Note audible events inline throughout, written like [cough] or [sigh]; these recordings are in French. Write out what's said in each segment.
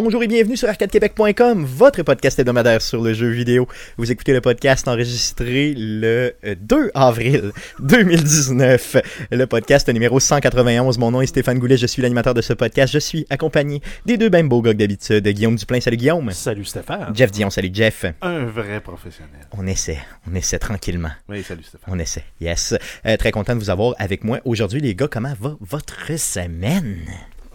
Bonjour et bienvenue sur arcadequebec.com, votre podcast hebdomadaire sur le jeu vidéo. Vous écoutez le podcast enregistré le euh, 2 avril 2019. Le podcast numéro 191. Mon nom est Stéphane Goulet, je suis l'animateur de ce podcast. Je suis accompagné des deux mêmes beaux gars d'habitude. Guillaume Duplain, salut Guillaume. Salut Stéphane. Jeff Dion, salut Jeff. Un vrai professionnel. On essaie, on essaie tranquillement. Oui, salut Stéphane. On essaie, yes. Euh, très content de vous avoir avec moi aujourd'hui, les gars. Comment va votre semaine?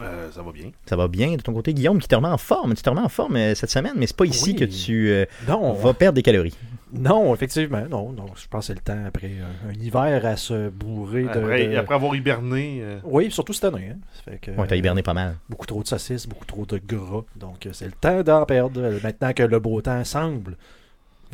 Euh, ça va bien. Ça va bien de ton côté, Guillaume, qui te remet en forme. Tu te remets en forme euh, cette semaine, mais c'est pas ici Oui. que tu euh, Non, vas perdre des calories. non, effectivement, non, non. Je pense que c'est le temps après un, un hiver à se bourrer de. Après, de- après avoir hiberné, euh, Oui, surtout cette année. Hein. Ça fait que, Ouais, t'as hiberné pas mal. Beaucoup trop de saucisses, beaucoup trop de gras. Donc, c'est le temps d'en perdre. Maintenant que le beau temps semble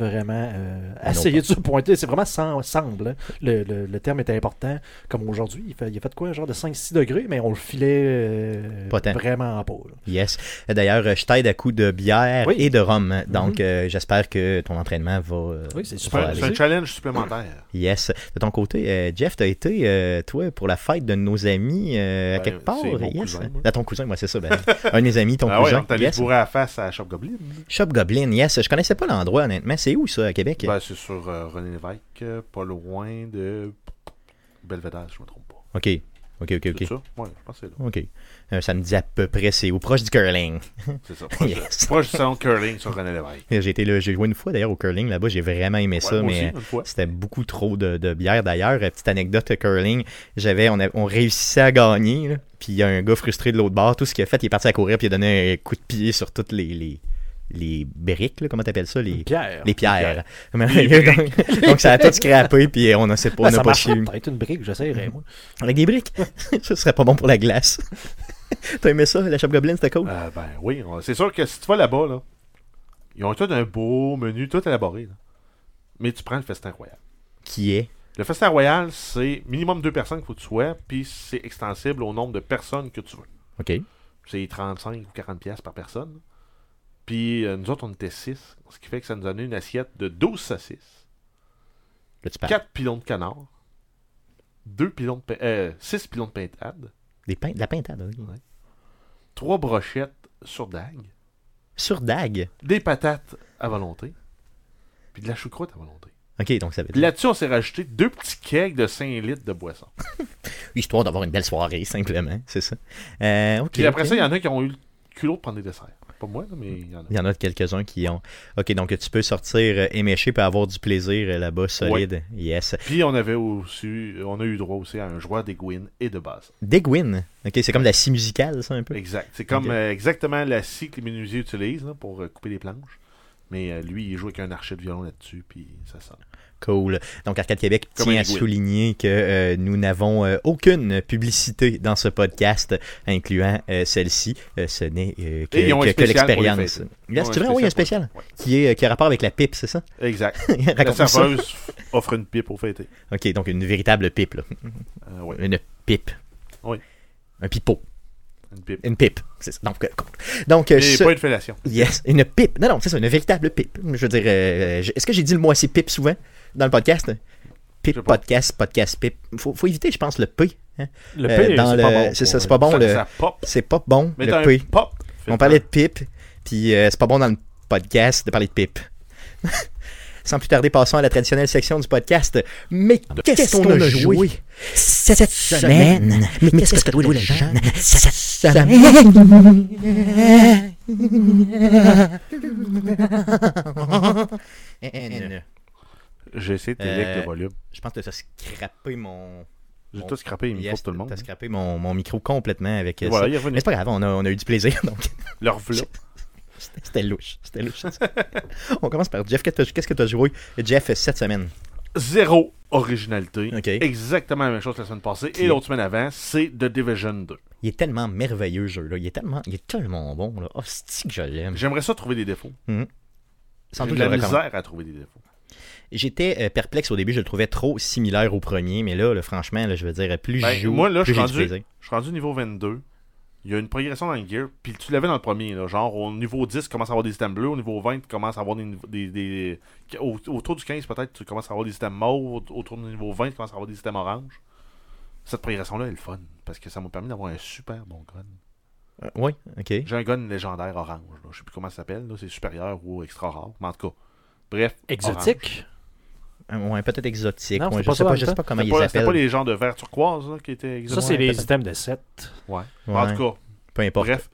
vraiment euh, essayer de se pointer. C'est vraiment semble. hein. Le, le- le terme est important. Comme aujourd'hui, il, fait, il a fait quoi, un genre de 5-6 degrés, mais on le filait euh, vraiment pas. là. Yes. D'ailleurs, je t'aide à coups de bière Oui. et de rhum. Donc, euh, j'espère que ton entraînement va. euh, Oui, c'est super. c'est un challenge supplémentaire. Yes. De ton côté, euh, Jeff, t'as été, euh, toi, pour la fête de nos amis euh, à Ben, quelque part? c'est mon yes. cousin, moi. À ton cousin, moi, c'est ça. ben, un de mes amis, ton ouais, cousin. on est allé yes. à la face à Shop Goblin. Shop Goblin, yes. Je connaissais pas l'endroit, honnêtement. C'est où, ça, à Québec? Ben, c'est sur euh, René Lévesque, euh, pas loin de Belvedere, je me trompe pas. Ok. Ok, ok, C'est ok. ça? Ouais, je pense que c'est là. Ok. Euh, ça me dit à peu près c'est où. Proche du curling. [laughs] C'est ça. [laughs] Proche, Yes. proche du salon curling sur René Lévesque. J'ai été là, j'ai joué une fois d'ailleurs au curling là-bas, j'ai vraiment aimé Ouais, ça, mais c'était beaucoup trop de, de bière d'ailleurs. Euh, Petite anecdote curling, j'avais, on, réussissait à gagner, là, puis il y a un gars frustré de l'autre bord, tout ce qu'il a fait, il est parti à courir, puis il a donné un coup de pied sur toutes les, les, les briques, là, comment t'appelles ça, les, Pierre. les pierres. [laughs] donc, [laughs] donc, ça a tout scrappé, puis on n'a pas, on Ben, a ça pas peut-être une brique, j'essaierai, moi. Avec des briques, [laughs] ça serait pas bon pour la glace. T'as aimé ça, la Shop Goblin, c'était cool? Euh, ben oui, on- c'est sûr que si tu vas là-bas, là, ils ont tout un beau menu, tout élaboré. là. Mais tu prends le festin royal. Qui est? Le festin royal, c'est minimum deux personnes qu'il faut que tu sois, puis c'est extensible au nombre de personnes que tu veux. Ok. C'est 35 ou 40 pièces par personne. Puis euh, nous autres, on était 6, ce qui fait que ça nous donnait une assiette de 12 saucisses, Là, tu parles. 4 pilons de canard, 2 pilons de pain- euh, 6 pilons de pintade, Des de la pintade, ok. 3 brochettes sur dague, Sur Dag. des patates à volonté, puis de la choucroute à volonté. Ok, donc ça veut Puis dire. là-dessus, on s'est rajouté deux petits kegs de 5 litres de boisson. [laughs] Histoire d'avoir une belle soirée, simplement. C'est ça. Euh, ok, Puis après ok. ça, il y en a qui ont eu le culot de prendre des desserts. Pas moi, mais il y en a. Il y en a quelques-uns qui ont. Ok, donc tu peux sortir euh, éméché et avoir du plaisir euh, là-bas, solide. Yes. Puis on avait aussi, on a eu droit aussi à un joueur d'aiguine et de base. Digwin. Ok, c'est comme de la scie musicale, ça, un peu. Exact. C'est comme euh, exactement la scie que les menuisiers utilisent là, pour couper les planches. Mais euh, lui, il joue avec un archet de violon là-dessus, puis ça sonne. Cool. Donc Arcade Québec Comme tient à souligner que euh, nous n'avons euh, aucune publicité dans ce podcast, incluant euh, celle-ci. Ce n'est que, l'expérience. ont tu vois, oui, un spécial pour- qui, est, qui a rapport avec la pipe, c'est ça? Exact. [laughs] La serveuse offre une pipe au fêter. Ok, donc une véritable pipe, là. Une pipe. Oui. Un pipeau. une pipe. Une pipe. C'est ça. Donc, donc Et ce- pas une fellation. Yes, une pipe. Non, non, c'est ça, une véritable pipe. Je veux dire, euh, je- est-ce que j'ai dit le mot assez pipe souvent? Dans le podcast? Pas. podcast, podcast, pipe. Faut, faut éviter, je pense, le P. hein. Le Euh, P, dans c'est le- pas bon. c'est ça, c'est pas bon. ça, le- ça pop. C'est pas bon, Mais le P. pop. On parlait de pipe, puis euh, c'est pas bon dans le podcast de parler de pipe. [laughs] Sans plus tarder, passons à la traditionnelle section du podcast. Mais qu'est-ce qu'on a joué cette semaine? Mais qu'est-ce que tu as joué, les gens, cette semaine? [laughs] [laughs] J'ai essayé de Euh, t'aider avec le volume. Je pense que tu as scrappé mon. J'ai tout scrappé Yes, de tout le monde. T'as scrappé mon, mon micro complètement avec euh, voilà, ça. il est revenu. Mais c'est pas grave, on a, on a eu du plaisir, [laughs] donc Leur vlog. c'était louche. C'était louche. [laughs] on commence par Jeff. Qu'est-ce que tu as joué, Jeff, cette semaine? Zéro originalité. Ok. Exactement la même chose que la semaine passée. Et l'autre semaine avant, c'est The Division 2. Il est tellement merveilleux, ce jeu-là. Il est tellement, il est tellement bon. Là. Oh, que je l'aime? J'aimerais ça trouver des défauts. Sans J'ai doute, de la misère à trouver des défauts. J'étais euh, perplexe au début. Je le trouvais trop similaire au premier. Mais là, là, franchement, là, je veux dire, plus Ben, je joue, moi, là, plus je j'ai suis du rendu- plaisir. Je suis rendu niveau 22. Il y a une progression dans le gear. Puis tu l'avais dans le premier. Là, genre, au niveau 10, tu commences à avoir des systèmes bleus. Au niveau 20, tu commences à avoir des. des, des- au- autour du 15, peut-être, tu commences à avoir des systèmes mauves. Autour du niveau 20, tu commences à avoir des systèmes oranges. Cette progression-là est le fun. Parce que ça m'a permis d'avoir un super bon gun. Euh, oui, ok. J'ai un gun légendaire orange. Là. Je sais plus comment ça s'appelle. là. C'est supérieur ou extra rare. Mais en tout cas, bref. Exotique? Ouais, peut-être exotique. Non, ouais, je sais ça pas, je sais pas comment C'était ils pas, appellent. pas les genres de vert turquoise là, qui étaient Ça, exotiques. c'est les items de 7. Ouais. Ouais, En tout cas, peu importe. bref.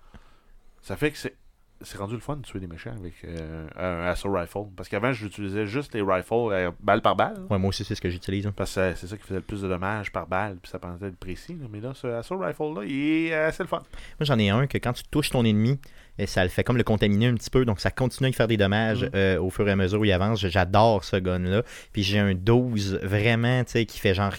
Ça fait que c'est. C'est rendu le fun de tuer des méchants avec euh, un assault rifle. Parce qu'avant, j'utilisais juste les rifles euh, balle par balle. Ouais, moi aussi, c'est ce que j'utilise. hein. Parce que c'est ça qui faisait le plus de dommages par balle, puis ça permettait d'être précis. là. Mais là, ce assault rifle-là, il est assez le fun. Moi, j'en ai un que quand tu touches ton ennemi, et ça le fait comme le contaminer un petit peu, donc ça continue à lui faire des dommages Mhm. euh, au fur et à mesure où il avance. J'adore ce gun-là. Puis j'ai un 12 vraiment, tu sais, qui fait genre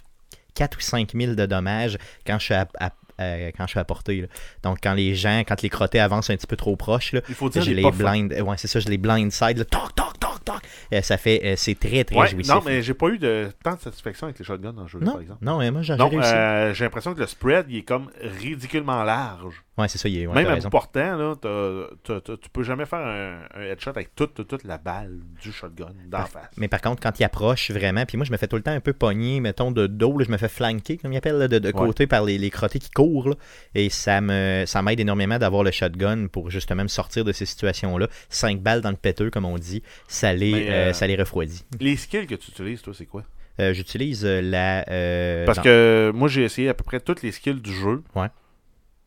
4 ou 5 000 de dommages quand je suis à, à- à- quand je suis à portée. là. Donc quand les gens, quand les crottés avancent un petit peu trop proches, là, Il faut dire je les les pas fins. blind, euh, ouais, c'est ça, je les blindside, là, toc, toc, toc. Euh, ça fait, euh, c'est très, très Ouais, jouissif. non, mais j'ai pas eu de tant de satisfaction avec les shotguns dans le jeu, non, par exemple. non, mais moi, j'ai euh, j'ai l'impression que le spread, il est comme ridiculement large. Ouais, c'est ça, il est, ouais, Même à bout portant, là, tu peux jamais faire un, un headshot avec toute, toute, toute la balle du shotgun d'en face. Mais par contre, quand il approche vraiment, puis moi je me fais tout le temps un peu pogner, mettons, de dos, là, je me fais flanquer, comme il appelle, là, de, de Ouais. côté par les, les crottés qui courent. là. et ça me ça m'aide énormément d'avoir le shotgun pour justement me sortir de ces situations-là. Cinq balles dans le péteux, comme on dit, ça les, Mais, euh, euh, ça les refroidit. Les skills que tu utilises, toi, c'est quoi? Euh, J'utilise euh, la. Parce dans- que moi, j'ai essayé à peu près toutes les skills du jeu. Ouais.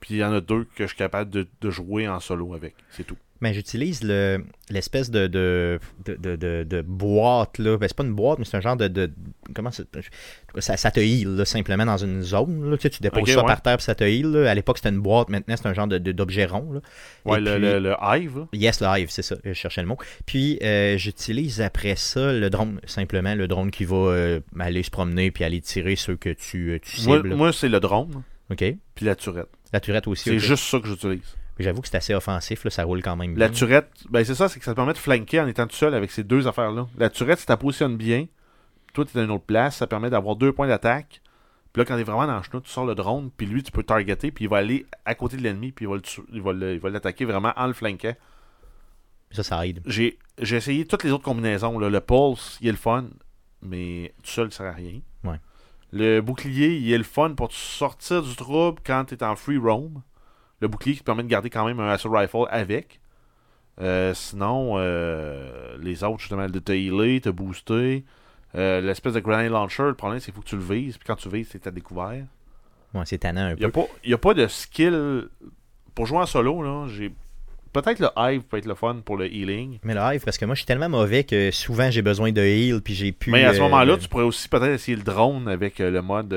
Puis il y en a deux que je suis capable de, de jouer en solo avec. C'est tout. Ben, j'utilise le l'espèce de de, de, de, boîte là. Ben, c'est pas une boîte, mais c'est un genre de, de comment ça, ça te heal là, simplement dans une zone. Là. Tu, sais, tu déposes ça ouais. par terre puis ça te heal. là. À l'époque c'était une boîte, maintenant c'est un genre d'objet rond. Là. Ouais, Et le, puis- le, le Hive, là. Yes, le Hive, c'est ça, je cherchais le mot. Puis euh, j'utilise après ça le drone, simplement le drone qui va euh, aller se promener puis aller tirer ceux que tu, euh, tu Moi, cibles. moi, c'est le drone, OK. puis la turette. La turette aussi. C'est juste ça que j'utilise. J'avoue que c'est assez offensif, là, ça roule quand même La bien. turette, ben c'est ça, c'est que ça te permet de flanquer en étant tout seul avec ces deux affaires-là. La turette, si tu la positionnes bien, toi, tu es à une autre place, ça permet d'avoir deux points d'attaque. Puis là, quand tu es vraiment dans le chenou, tu sors le drone, puis lui, tu peux targeter, puis il va aller à côté de l'ennemi, puis il va il il l'attaquer vraiment en le flanquant. Ça, ça aide. J'ai essayé toutes les autres combinaisons. là. Le pulse, il est le fun, mais tout seul, il sert à rien. Ouais. Le bouclier, il est le fun pour te sortir du trouble quand tu es en free roam. Le bouclier qui te permet de garder quand même un assault rifle avec. Euh, sinon, euh, les autres, justement, de te healer, te booster. Euh, L'espèce de grenade launcher, le problème, c'est qu'il faut que tu le vises. Puis quand tu vises, c'est à découvert. Ouais, c'est tannant un n'y a, peu. il y a pas de skill. Pour jouer en solo, là, j'ai. Peut-être le Hive peut être le fun pour le healing. Mais le Hive, parce que moi, je suis tellement mauvais que souvent, j'ai besoin de heal, puis j'ai pu... Mais à ce moment-là, tu pourrais aussi peut-être essayer le drone avec le mode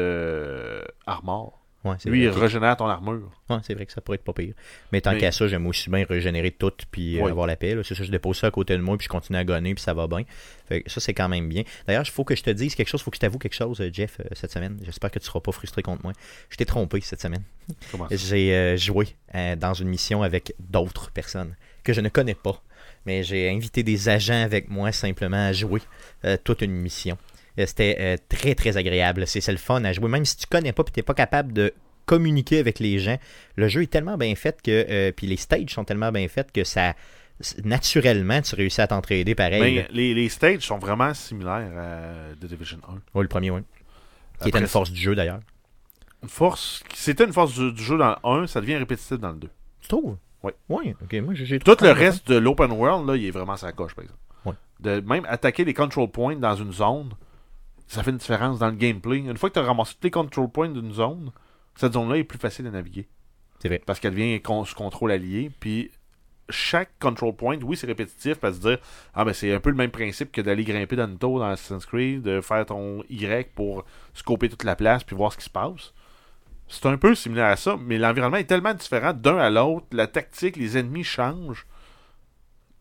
armor. Ouais, Lui, il vrai, régénère ton armure. Ouais, c'est vrai que ça pourrait être pas pire. Mais tant Mais- qu'à ça, j'aime aussi bien régénérer tout puis euh, avoir la paix. C'est ça, je dépose ça à côté de moi puis je continue à gonner puis ça va bien. Fait que ça, c'est quand même bien. D'ailleurs, il faut que je te dise quelque chose, il faut que je t'avoue quelque chose, euh, Jeff, euh, cette semaine. J'espère que tu seras pas frustré contre moi. Je t'ai trompé cette semaine. Comment ça? J'ai euh, joué euh, dans une mission avec d'autres personnes que je ne connais pas. Mais j'ai invité des agents avec moi simplement à jouer euh, toute une mission. Euh, C'était euh, très très agréable. C'est le fun à jouer. Même si tu connais pas et tu n'es pas capable de communiquer avec les gens, le jeu est tellement bien fait que. euh, puis les stages sont tellement bien faits que ça. Naturellement, tu réussis à t'entraider pareil. Mais les, les stages sont vraiment similaires à The Division 1. Ouais, le premier, oui. Qui était une force du jeu d'ailleurs. Une force. C'était une force du, du jeu dans le 1, ça devient répétitif dans le 2. Tu trouves? Oui. Oui, ok. Moi, j'ai Tout le reste de l'open world, là, il est vraiment sa coche, par exemple. Ouais. De même attaquer les control points dans une zone, ça fait une différence dans le gameplay. Une fois que tu as ramassé tous les control points d'une zone, cette zone-là est plus facile à naviguer. C'est vrai. Parce qu'elle devient con- sous contrôle allié. Puis chaque control point, oui, c'est répétitif, parce se dire Ah, ben c'est un peu le même principe que d'aller grimper dans une tour dans Assassin's Creed, de faire ton Y pour scoper toute la place puis voir ce qui se passe. C'est un peu similaire à ça, mais l'environnement est tellement différent d'un à l'autre, la tactique, les ennemis changent.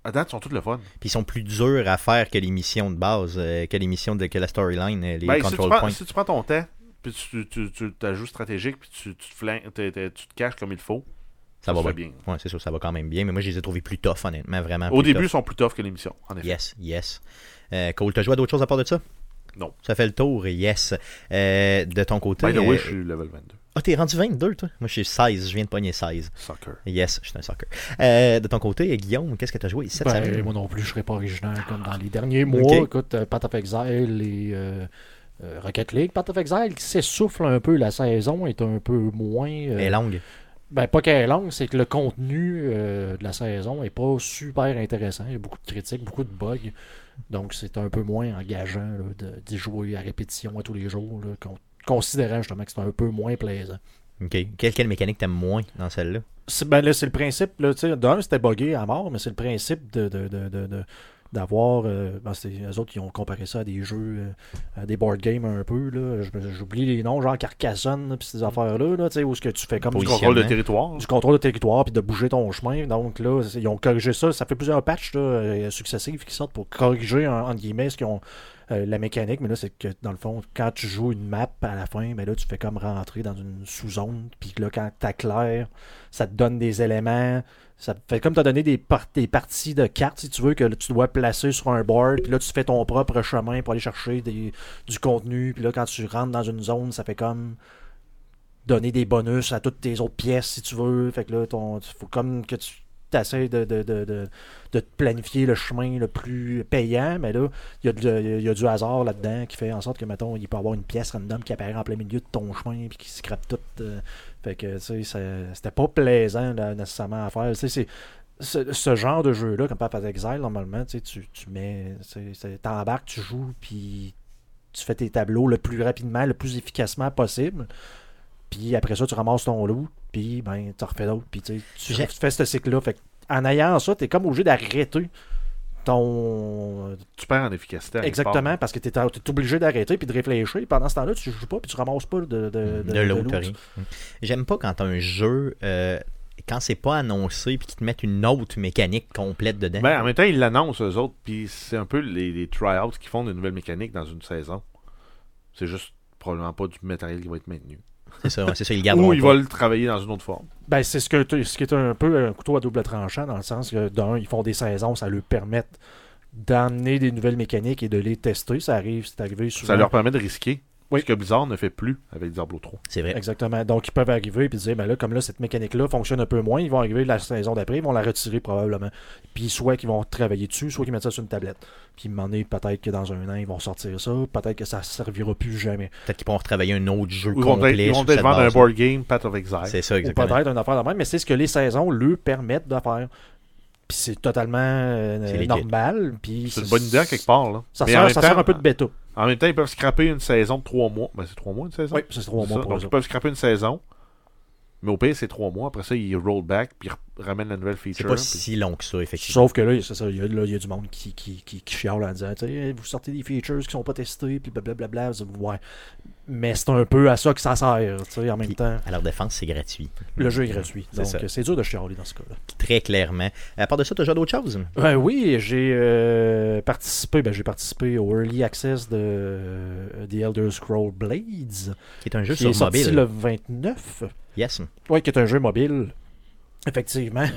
À date, ils sont toutes le fun. Puis ils sont plus durs à faire que les missions de base, euh, que les missions de que la storyline, euh, les Ben, si, tu control prends, points. si tu prends ton temps, puis tu, tu, tu t'ajoutes stratégique, puis tu, tu, te tu te caches comme il faut, Ça va bien. fait Ouais, c'est sûr, ça va quand même bien. Mais moi, je les ai trouvés plus tough, honnêtement, vraiment. Au début, ils sont plus tough que l'émission, en effet. Yes, yes. Euh, Cole, t'as joué à d'autres choses à part de ça? Non. Ça fait le tour, yes. Euh, de ton côté. By the way, je suis level 22. Ah, t'es rendu 22, toi? Moi, je suis 16. Je viens de pogner 16. Soccer. Yes, je suis un soccer. Euh, de ton côté, Guillaume, qu'est-ce que t'as joué cette Ben, semaine? moi non plus, je serais pas original comme dans les derniers mois. Écoute, euh, Path of Exile et euh, euh, Rocket League. Path of Exile qui s'essouffle un peu, la saison est un peu moins. euh, Elle est longue. Ben, pas qu'elle est longue, c'est que le contenu euh, de la saison est pas super intéressant. Il y a beaucoup de critiques, beaucoup de bugs. Donc, c'est un peu moins engageant d'y jouer à répétition à tous les jours, là, con- considérant justement que c'est un peu moins plaisant. Ok. Quelle, quelle mécanique t'aimes moins dans celle-là? C'est ben là, c'est le principe, là, tu sais, d'un, c'était buggé à mort, mais c'est le principe de, de, de, de- de- d'avoir. euh, ben, c'est eux autres qui ont comparé ça à des jeux, euh, à des board games un peu, là. J'oublie les noms, genre Carcassonne, puis ces affaires-là, là, tu sais, où ce que tu fais comme Du contrôle de territoire. du contrôle de territoire puis de bouger ton chemin. Donc là, ils ont corrigé ça. Ça fait plusieurs patchs là, euh, successifs qui sortent pour corriger, en, entre guillemets, ce qu'ils ont. Euh, la mécanique, mais là, c'est que dans le fond, quand tu joues une map à la fin, ben là, tu fais comme rentrer dans une sous-zone. Puis là, quand t'éclaires, ça te donne des éléments. Ça fait comme t'as donné des, des parties de cartes, si tu veux, que tu dois placer sur un board. Puis là, tu fais ton propre chemin pour aller chercher des- du contenu. Puis là, quand tu rentres dans une zone, ça fait comme donner des bonus à toutes tes autres pièces si tu veux. Fait que là, ton, faut comme que tu essaies de, de, de, de, de planifier le chemin le plus payant, mais là, il y, a du hasard là-dedans qui fait en sorte que, mettons, il peut y avoir une pièce random qui apparaît en plein milieu de ton chemin puis qui scrape tout. euh, fait que, tu sais, c'était pas plaisant là, nécessairement à faire. Tu. Ce, ce genre de jeu-là, comme Path Exile, normalement, tu, tu, tu mets. tu T'embarques, tu joues, puis tu fais tes tableaux le plus rapidement, le plus efficacement possible. Puis après ça, tu ramasses ton loup, puis ben, tu refais d'autres, puis tu fais ce cycle-là. Fait que, en ayant ça, tu es comme obligé d'arrêter ton. Tu perds en efficacité. Exactement, parce que tu es, obligé d'arrêter puis de réfléchir. Pendant ce temps-là, tu joues pas, puis tu ramasses pas de, de, de, de l'autre. loot. rien. J'aime pas quand un jeu, euh, quand c'est pas annoncé puis qu'ils te mettent une autre mécanique complète dedans. Ben, en même temps, ils l'annoncent, eux auits, puis c'est un peu les, les tryouts qui font de nouvelles mécaniques dans une saison. C'est juste probablement pas du matériel qui va être maintenu. C'est ça, ouais, c'est ça, ils le garderont Ou ils pas. veulent le travailler dans une autre forme. Ben, c'est ce, que ce qui est un peu un couteau à double tranchant, dans le sens que, d'un, ils font des saisons, ça leur permet d'amener des nouvelles mécaniques et de les tester. Ça arrive, c'est arrivé souvent. Ça leur permet de risquer. Oui. Ce que Blizzard ne fait plus avec Diablo 3. C'est vrai. Exactement. Donc, ils peuvent arriver et dire, ben là, comme là, cette mécanique-là fonctionne un peu moins, ils vont arriver la saison d'après, ils vont la retirer probablement. Puis, soit qu'ils vont travailler dessus, soit qu'ils mettent ça sur une tablette. Puis, m'en est peut-être que dans un an, ils vont sortir ça. Peut-être que ça ne servira plus jamais. Peut-être qu'ils pourront retravailler un autre jeu Ils vont complet. ils vont peut-être vendre un board game, Path of Exile. C'est ça, Ou exactement. peut-être une affaire de même, mais c'est ce que les saisons leur permettent de faire. Puis, c'est totalement euh, normal. Puis, C'est une bonne idée à quelque part. Là. Ça, Mais sert, même ça temps- sert un peu de bêta. En même temps, ils peuvent scraper une saison de 3 mois. Ben, c'est 3 mois une saison? Oui, c'est trois mois pour Donc, eux ils peuvent scraper une saison. Mais au pire, c'est 3 mois. Après ça, ils roll back puis ils ramènent la nouvelle C'est feature. pas puis- si long que ça, effectivement. Sauf que là, c'est ça, il y a, là, il y a du monde qui, qui, qui, qui chiale en disant, tu sais, vous sortez des features qui sont pas testées, puis blablabla. Ouais. Mais c'est un peu à ça que ça sert, tu sais, en même Puis, temps. À leur défense, c'est gratuit. Le jeu est gratuit. C'est. Donc, c'est dur de chialer dans ce cas-là. Très clairement. À part de ça, t'as déjà d'autres choses? Ben oui, j'ai euh, participé, ben j'ai participé au Early Access de euh, The Elder Scroll Blades, Qui est un jeu qui sur est sorti mobile. le 29. Yes. Oui, qui est un jeu mobile. Effectivement. [laughs]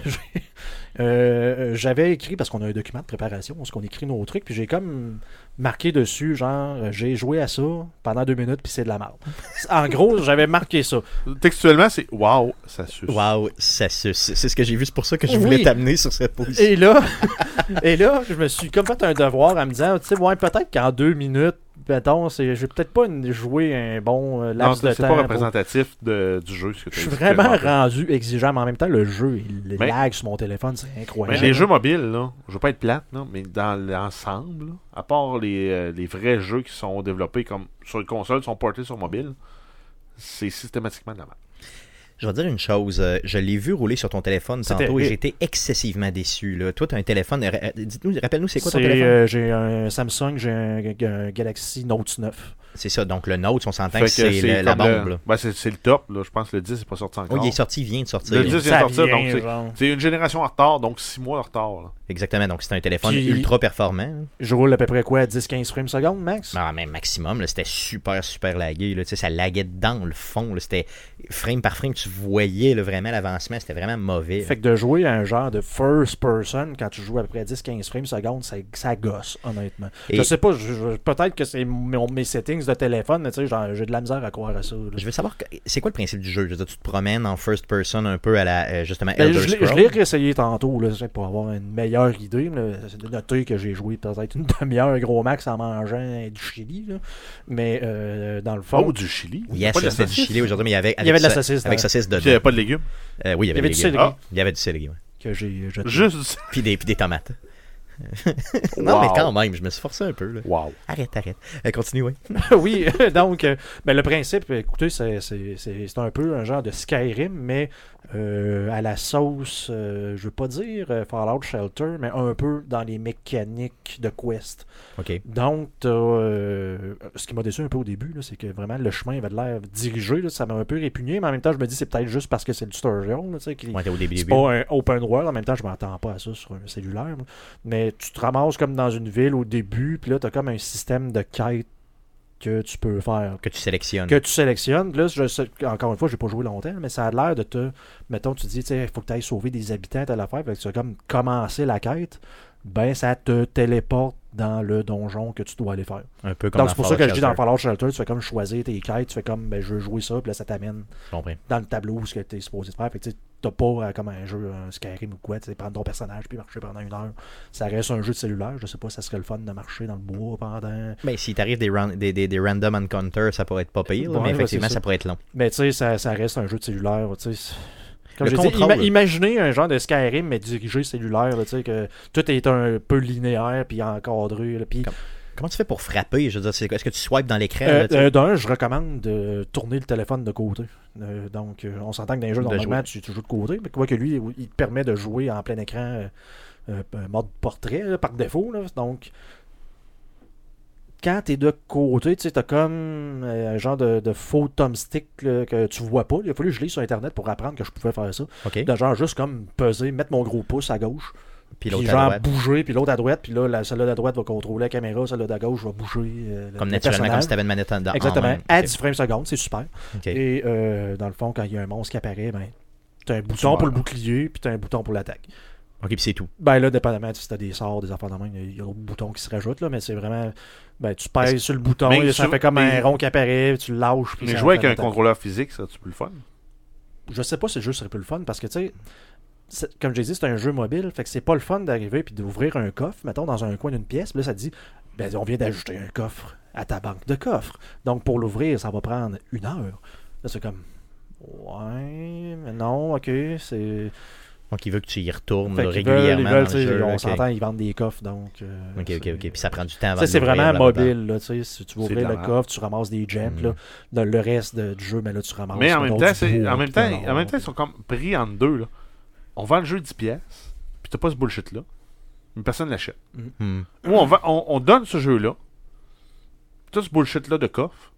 Euh, J'avais écrit, parce qu'on a un document de préparation, où on écrit nos trucs, puis j'ai comme marqué dessus, genre, euh, j'ai joué à ça pendant deux minutes, puis c'est de la merde. [laughs] En gros, j'avais marqué ça. Textuellement, c'est Waouh, ça suce. Wow, ça suce. C'est ce que j'ai vu, c'est pour ça que je Oui. voulais t'amener sur cette position. Et là, [laughs] et là, je me suis comme fait un devoir en me disant, tu sais, ouais, peut-être qu'en deux minutes, mettons, c'est- j'ai peut-être pas joué un bon euh, Non, de c'est temps. pas pour- représentatif de- du jeu. ce que Je suis vraiment rendu exigeant, mais en même temps, le jeu, il Mais- lag sur mon téléphone, c'est Mais incroyable. les jeux mobiles, là, je veux pas être plate, mais dans l'ensemble, à part les, euh, les vrais jeux qui sont développés comme sur une console, sont portés sur mobile, c'est systématiquement de la merde. Je vais te dire une chose. euh, Je l'ai vu rouler sur ton téléphone tantôt et j'étais excessivement déçu. Là. Toi, tu as un téléphone. euh, euh, Dites-nous, rappelle-nous, c'est quoi ton téléphone? j'ai un Samsung, j'ai un, un Galaxy Note 9. C'est ça. Donc, le Note, on s'entend que c'est le- la le- bombe. là. ben, c'est c'est le top, là. je pense que le 10 n'est pas sorti encore. Oh, il est sorti, il vient de sortir. Le là. 10 vient de sortir, vient, donc c'est- une génération en retard, donc 6 mois de retard. là. Exactement. Donc, c'est un téléphone Puis- ultra performant. Je roule à peu près quoi, 10-15 frames secondes, max? Ah, mais maximum, là, c'était super, super lagué. Là. Tu sais, Ça laguait dans le fond. là. C'était frame par frame, tu voyais là, vraiment l'avancement. C'était vraiment mauvais. là. Fait que de jouer à un genre de first person quand tu joues à peu près 10-15 frames secondes, ça, ça gosse, honnêtement. Et- Je sais pas, je- je- peut-être que c'est mon- mes settings de téléphone, mais tu sais, genre, j'ai de la misère à croire à ça. là. Je veux savoir, c'est quoi le principe du jeu? Je veux dire, tu te promènes en first person un peu à la, euh, justement, Ben, Elder je l'ai- je l'ai réessayé tantôt là, pour avoir une meilleure idée. C'est de noter que j'ai joué peut-être une [laughs] demi-heure gros max en mangeant du chili. là. Mais euh, dans le fond, Oh, du Chili? Yes, c'était du. Chili aujourd'hui, mais il y avait, il y avait de la sa- saucisse. Avec saucisse Puis il n'y avait dedans. pas de légumes? Euh, oui, il y avait, Il y avait des du céleri. Ah, il y avait du céleri, ouais. que j'ai jeté. Juste. Puis des, puis des tomates. [laughs] non, mais quand même, je me suis forcé un peu. Là. Wow. Arrête, arrête. Euh, continue, oui. [laughs] oui, donc, euh, ben, le principe, écoutez, c'est, c'est, c'est, c'est un peu un genre de Skyrim, mais euh, à la sauce, euh, je veux pas dire euh, Fallout Shelter, mais un peu dans les mécaniques de Quest. OK. Donc, euh, ce qui m'a déçu un peu au début, là, c'est que vraiment le chemin avait de l'air dirigé. là, ça m'a un peu répugné, mais en même temps, je me dis c'est peut-être juste parce que c'est du Sturgeon. Là, tu sais, qui, Ouais, t'es au début. c'est début. pas un open world, en même temps, je m'attends pas à ça sur un cellulaire. moi. Mais tu te ramasses comme dans une ville au début, puis là, tu as comme un système de quête que tu peux faire. Que tu sélectionnes. Que tu sélectionnes. Puis Là, je sais- encore une fois, j'ai pas joué longtemps, mais ça a l'air de te. Mettons, tu dis, il faut que tu ailles sauver des habitants à l'affaire, fait que tu vas comme commencer la quête. Ben, ça te téléporte dans le donjon que tu dois aller faire. Un peu comme Donc, c'est pour ça que je dis dans. Fallout Shelter, tu fais comme choisir tes quêtes, tu fais comme, ben, je veux jouer ça, puis là, ça t'amène dans le tableau où ce que tu es supposé faire. Fait que t'as pas euh, comme un jeu, un Skyrim ou quoi, tu sais, prendre ton personnage puis marcher pendant une heure. Ça reste un jeu de cellulaire. Je sais pas, ça serait le fun de marcher dans le bois pendant. Ben, s'il t'arrive des, des, des, des random encounters, ça pourrait être pas pire, Ouais, mais effectivement, ça ça. pourrait être long. Mais tu sais, ça, ça reste un jeu de cellulaire. Tu sais. c'est- Comme Le je dis, contrôle. ima- imaginez un genre de Skyrim, mais dirigé cellulaire, tu sais, que tout est un peu linéaire puis encadré. là, puis, Comme- Comment tu fais pour frapper? Je veux dire, c'est- est-ce que tu swipes dans l'écran Euh, là, tu sais? euh, D'un, je recommande de tourner le téléphone de côté. Euh, donc, euh, on s'entend que dans les jeux, De normalement, tu, tu joues de côté. Mais quoi que lui, il te permet de jouer en plein écran, euh, euh, mode portrait, là, par défaut. là. Donc, quand tu es de côté, tu t'as comme euh, un genre de, de faux thumbstick là, que tu vois pas. Il a fallu que je lis sur Internet pour apprendre que je pouvais faire ça. OK. De genre, juste comme peser, mettre mon gros pouce à gauche, Puis l'autre à genre bouger, puis l'autre à droite, puis là, la- celle-là à droite va contrôler la caméra, celle-là à gauche va bouger. euh, Comme le naturellement, comme si t'avais une manette en dedans. Exactement. en main. À Ok. 10 frames secondes, c'est super. Et euh, dans le fond, quand il y a un monstre qui apparaît, ben, tu as un bouton pour le bouclier, puis tu as un bouton pour l'attaque. Ok, puis c'est tout. Ben là, dépendamment si tu as des sorts, des affaires de main, il y a d'autres boutons qui se rajoutent, là, mais c'est vraiment. Ben, tu pèses sur le bouton, et ça sur- fait comme mais- un rond qui apparaît, tu le lâches. puis Mais jouer avec un contrôleur physique, ça, tu peux le faire. Je sais pas si le jeu serait plus le fun parce que, tu sais, comme j'ai dit, c'est un jeu mobile, fait que c'est pas le fun d'arriver puis d'ouvrir un coffre, mettons, dans un coin d'une pièce, puis là, ça te dit, ben, on vient d'ajouter un coffre à ta banque de coffres. Donc, pour l'ouvrir, ça va prendre une heure. Là, c'est comme, ouais, mais non, ok, c'est. Donc, il veut que tu y retournes là, régulièrement. ils veulent, dans tu le sais, jeu, on s'entend, ils vendent des coffres, donc. euh, Ok, ok, ok. Puis ça prend du temps avant c'est vraiment mobile, là, tu sais, si tu veux C'est ouvrir de le coffre, tu ramasses des gems, Mhm. là, dans le reste de- du jeu, mais là, tu ramasses. Mais en même temps, en même temps, en même temps, ils sont comme pris en deux. Là. On vend le jeu 10 pièces, puis t'as pas ce bullshit-là. Mais personne l'achète. Hmm. Ou on, on, on donne ce jeu-là, tout ce bullshit-là de coffre,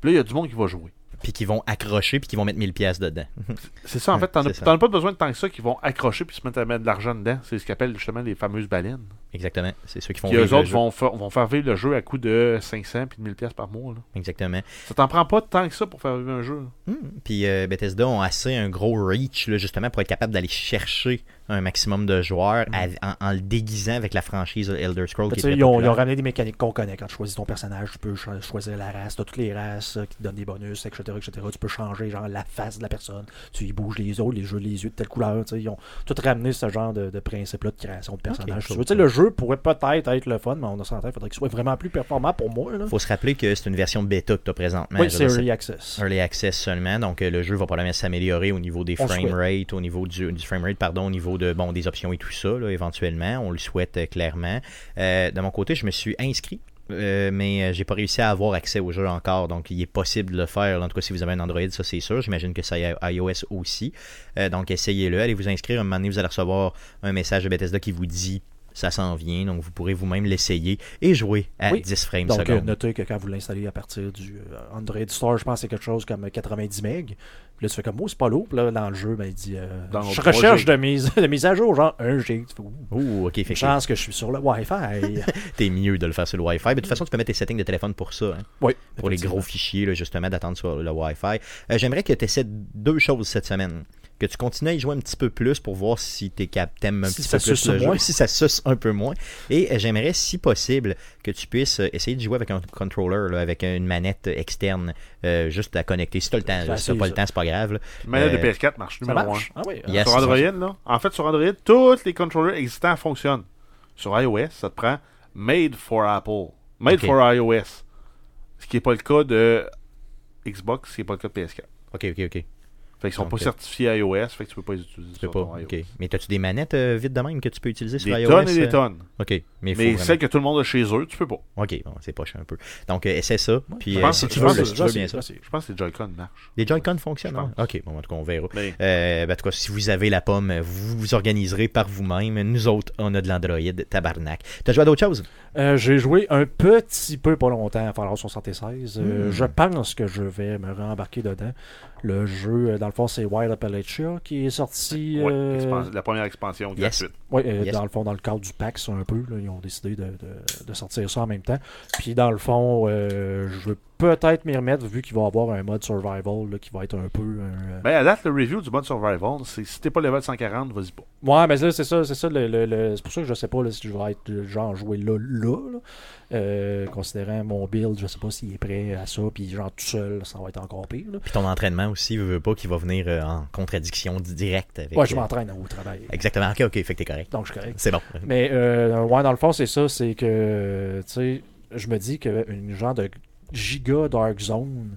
puis là, il y a du monde qui va jouer. Puis qui vont accrocher, puis qui vont mettre 1000 pièces dedans. [laughs] C'est ça, en fait, t'en as, as pas besoin de tant que ça qui vont accrocher puis se mettre à mettre de l'argent dedans. C'est ce qu'ils appellent justement les fameuses baleines. Exactement. C'est ceux qui font Qui vivre eux le autres jeu. vont, fa- vont faire vivre le jeu à coût de 500 puis de 1000 pièces par mois. Là. Exactement. Ça t'en prend pas tant que ça pour faire vivre un jeu. Hmm. Puis euh, Bethesda ont assez un gros reach, là, justement, pour être capable d'aller chercher un maximum de joueurs à- en, en le déguisant avec la franchise Elder Scrolls. Qui est ils, ont, ils populaire. ont ramené des mécaniques qu'on connaît. Quand tu choisis ton personnage, tu peux cho- choisir la race. Tu as toutes les races euh, qui te donnent des bonus, etc., etc. Tu peux changer genre la face de la personne. Tu y bouges les os, les jeux, les yeux de telle couleur. Ils ont tout ramené ce genre de, de principe-là de création de Tu sais, cool. le jeu pourrait peut-être être le fun, mais on a tête. Il faudrait qu'il soit vraiment plus performant pour moi. Là. faut se rappeler que c'est une version bêta que tu as présentement. Oui, c'est Early Access. Early Access seulement, donc euh, le jeu va probablement s'améliorer au niveau des On frame souhaite. rate, au niveau du, du frame rate, pardon, au niveau de bon des options et tout ça, là, éventuellement, on le souhaite euh, clairement. Euh, de mon côté, je me suis inscrit. euh, mais j'ai pas réussi à avoir accès au jeu encore, donc il est possible de le faire. En tout cas, si vous avez un Android, ça c'est sûr. J'imagine que ça est iOS aussi. Donc essayez-le, allez vous inscrire. Un moment donné, vous allez recevoir un message de Bethesda qui vous dit ça s'en vient, donc vous pourrez vous-même l'essayer et jouer à Oui. 10 frames Donc, secondes. notez que quand vous l'installez à partir du Android Store, je pense que c'est quelque chose comme 90 MB. Puis là, tu fais comme, oh, c'est pas lourd. Puis là, dans le jeu, ben, il dit, euh, Dans je 3 recherche de mise, [laughs] de mise à jour, genre 1 gig. Tu fais, ouh, Ouh, ok, fait que chance que je suis sur le Wi-Fi. [laughs] t'es mieux de le faire sur le Wi-Fi. Mais de toute façon, tu peux mettre tes settings de téléphone pour ça. hein. oui. pour les gros fichiers, là, justement, d'attendre sur le Wi-Fi. Euh, J'aimerais que tu essaies deux choses cette semaine. Que tu continues à y jouer un petit peu plus pour voir si tu t'aimes un Si petit peu plus jeu, moins. si ça suce un peu moins. Et euh, j'aimerais, si possible, que tu puisses euh, essayer de jouer avec un controller, là, avec une manette externe, euh, juste à connecter. Si tu as le temps, là. si t'as pas le temps, c'est pas grave. là. Le manette Euh, de PS4 marche Ça numéro 1. marche. Ah oui. Yes. sur Android, là. En fait, sur Android, tous les controllers existants fonctionnent. Sur iOS, ça te prend Made for Apple. Made for iOS. Ce qui n'est pas le cas de Xbox, ce qui n'est pas le cas de PS4. Ok, ok, ok. Fait qu'ils sont Donc, pas euh, certifiés iOS, fait que tu peux pas les utiliser Tu peux sur pas. ton iOS. OK. Mais as-tu des manettes euh, vite de même que tu peux utiliser sur Des iOS? tonnes et euh? des tonnes. OK. Mais, Mais vraiment- celles que tout le monde a chez eux, tu peux pas. OK, bon, c'est poche un peu. Donc, euh, essaie ça. Puis, Je euh, pense- si tu je veux, pense que si tu veux bien ça. Je pense que les Joy-Con marchent. Les Joy-Con fonctionnent, Je hein? OK, bon, en tout cas, on verra. Mais Euh, ben, en tout cas, si vous avez la pomme, vous vous organiserez par vous-même. Nous autres, on a de l'Android, tabarnak. T'as joué à d'autres choses? Euh, J'ai joué un petit peu, pas longtemps, à Fallout 76. Euh, Hmm. Je pense que je vais me rembarquer dedans. Le jeu, euh, dans le fond, c'est Wild Appalachia qui est sorti. ouais, euh, la première expansion Yes. gratuite. Ouais, euh, Yes. dans le fond, dans le cadre du PAX un peu, là, ils ont décidé de, de- de sortir ça en même temps. Puis dans le fond, euh, je veux peut-être m'y remettre vu qu'il va y avoir un mode survival là, qui va être un peu. un, euh, Ben, à date, le review du mode survival, c'est si t'es pas level 140, vas-y pas. Ouais, mais là, c'est ça, c'est ça. Le, le- le- c'est pour ça que je sais pas là, si je vais être euh, genre jouer là, là. là. Euh, considérant mon build, je sais pas s'il est prêt à ça, puis genre tout seul, ça va être encore pire. Puis ton entraînement aussi, veut, veut pas qu'il va venir euh, en contradiction directe avec. Ouais, je m'entraîne au travail. Exactement. OK, OK, fait que t'es correct. Donc je suis correct. C'est bon. Mais euh, ouais, dans le fond, c'est ça, c'est que tu sais, je me dis qu'une genre de giga Dark Zone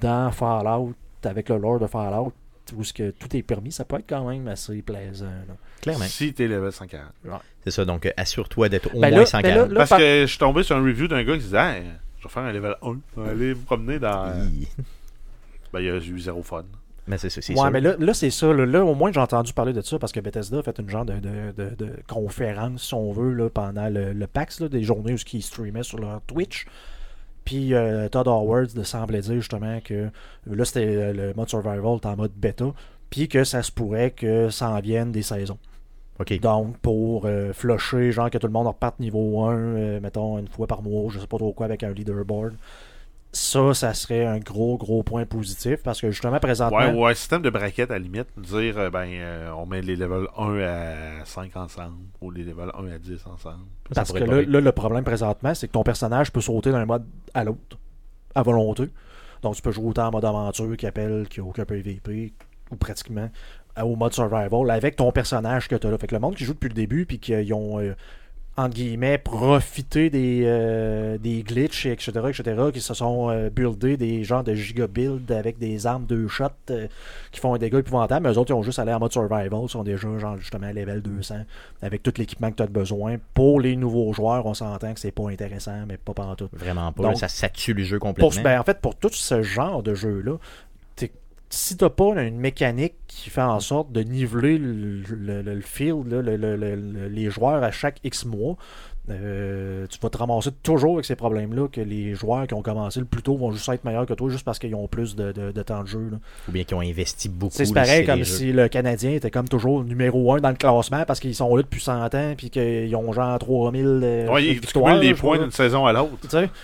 dans Fallout, avec le lore de Fallout, où ce que tout est permis, ça peut être quand même assez plaisant. là. Clairement. Si t'es level 140. C'est ça. Donc, euh, assure-toi d'être au Ben moins là- 140. ben là- Parce par- que je suis tombé sur un review d'un gars qui disait Hey, Je vais faire un level 1. On va aller vous promener dans. Hi. Ben, il y a eu zéro fun. Mais c'est c'est Ouais, sûr. mais là, là c'est ça. Là, Là, au moins, j'ai entendu parler de ça parce que Bethesda a fait une genre de, de, de- de conférence, si on veut, là, pendant le, le PAX, là, des journées où ils streamaient sur leur Twitch. Puis euh, Todd Howard semblait dire justement que là, c'était euh, le mode survival en mode bêta. Puis que ça se pourrait que ça en vienne des saisons. Donc, pour euh, flusher, genre que tout le monde reparte niveau 1, euh, mettons, une fois par mois, je sais pas trop quoi, avec un leaderboard. Ça, ça serait un gros, gros point positif parce que justement, présentement. Ouais, ou un système de braquettes à la limite. Dire, euh, ben, euh, on met les levels 1 à 5 ensemble ou les levels 1 à 10 ensemble. Parce que là, là, le problème présentement, c'est que ton personnage peut sauter d'un mode à l'autre, à volonté. Donc, tu peux jouer autant en mode aventure qui appelle, qui n'a aucun PVP, ou pratiquement, à- au mode survival, avec ton personnage que tu as là. Fait que le monde qui joue depuis le début, puis qui euh, ont, euh, entre guillemets, profité des, euh, des glitches, etc., etc., qui se sont euh, buildés des genres de giga build avec des armes deux shots euh, qui font un dégât épouvantable, mais eux autres, ils ont juste allé en mode survival, ils sont déjà, genre, justement, level 200 avec tout l'équipement que tu as besoin. Pour les nouveaux joueurs, on s'entend que c'est pas intéressant, mais pas pantoute. Vraiment pas. Donc, ça, ça tue le jeu Pour, complètement. ben, en fait, pour tout ce genre de jeu-là, si t'as pas une mécanique qui fait en sorte de niveler le, le- le- le field, là, le- le- le- le- les joueurs à chaque X mois, euh, tu vas te ramasser toujours avec ces problèmes-là que les joueurs qui ont commencé le plus tôt vont juste être meilleurs que toi juste parce qu'ils ont plus de, de- de temps de jeu. là. Ou bien qu'ils ont investi beaucoup. C'est pareil c'est comme des jeux. si le Canadien était comme toujours numéro 1 dans le classement parce qu'ils sont là depuis 100 ans puis qu'ils ont genre 3000 euh, Ouais, victoires. cumule les je sais points d'une saison à l'autre.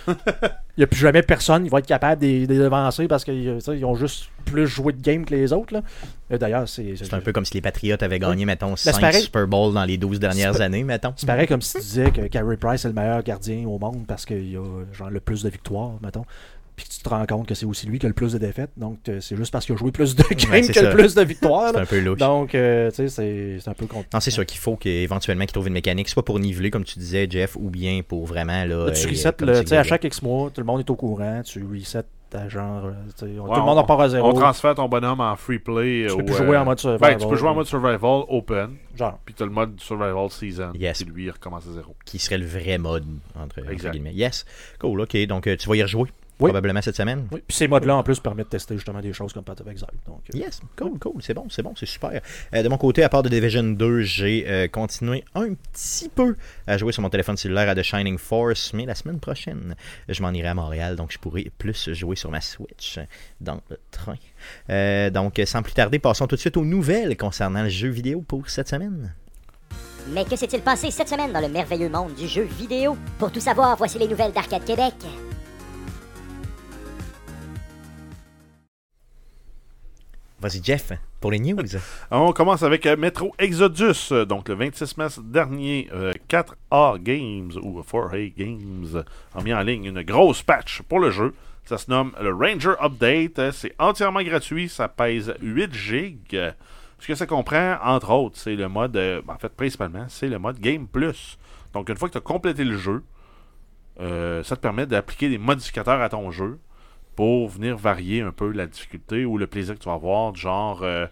[laughs] Il n'y a plus jamais personne qui va être capable de les de les devancer parce qu'ils ont juste plus joué de game que les autres. Euh, D'ailleurs, c'est C'est un peu comme si les Patriots avaient gagné, mettons, c'est 5 pareil. Super Bowls dans les 12 dernières années, mettons. c'est pareil comme si tu disais que Carey Price est le meilleur gardien au monde parce qu'il a genre le plus de victoires, mettons. Puis que tu te rends compte que c'est aussi lui qui a le plus de défaites. Donc c'est juste parce qu'il a joué plus de games c'est qu'il a ça. le plus de victoires. C'est un peu louche. Donc, euh, tu sais, c'est c'est un peu contre. Non, c'est sûr qu'il faut qu'éventuellement qu'ils trouvent une mécanique, soit pour niveler, comme tu disais, Jeff, ou bien pour vraiment. Là, Là, tu euh, resets, tu sais, à chaque X mois, tout le monde est au courant, tu resets ta genre. euh, tu sais, tout le monde on- en part à zéro. On transfère ton bonhomme en free play. Tu ou, peux plus euh, jouer en mode survival. Ben, tu peux jouer en mode survival open. Genre. Puis t'as le mode survival season. Yes. Qui lui il recommence à zéro. qui serait le vrai mode, entre, entre Exact. guillemets. Yes. Cool, ok. Donc, tu vas y rejouer, Oui. probablement cette semaine. Oui. Puis ces modes-là, en plus, permettent de tester justement des choses comme Path of Exile. Donc, euh, Yes, cool, cool, c'est bon, c'est bon, c'est super. Euh, de mon côté, à part de Division 2, j'ai euh, continué un petit peu à jouer sur mon téléphone cellulaire à The Shining Force, mais la semaine prochaine, je m'en irai à Montréal, donc je pourrai plus jouer sur ma Switch dans le train. Euh, donc, sans plus tarder, passons tout de suite aux nouvelles concernant le jeu vidéo pour cette semaine. Mais que s'est-il passé cette semaine dans le merveilleux monde du jeu vidéo? Pour tout savoir, voici les nouvelles d'Arcade Québec. Vas-y, Jeff, pour les news. [laughs] On commence avec euh, Metro Exodus. Euh, Donc, le 26 mars dernier, euh, 4A Games ou 4A Games a mis en ligne une grosse patch pour le jeu. Ça se nomme le Ranger Update. Euh, C'est entièrement gratuit. Ça pèse 8 gigs. Euh, Ce que ça comprend, entre autres, c'est le mode. euh, en fait, principalement, c'est le mode Game Plus. Donc, une fois que tu as complété le jeu, euh, ça te permet d'appliquer des modificateurs à ton jeu. Pour venir varier un peu la difficulté ou le plaisir que tu vas avoir. Genre, euh,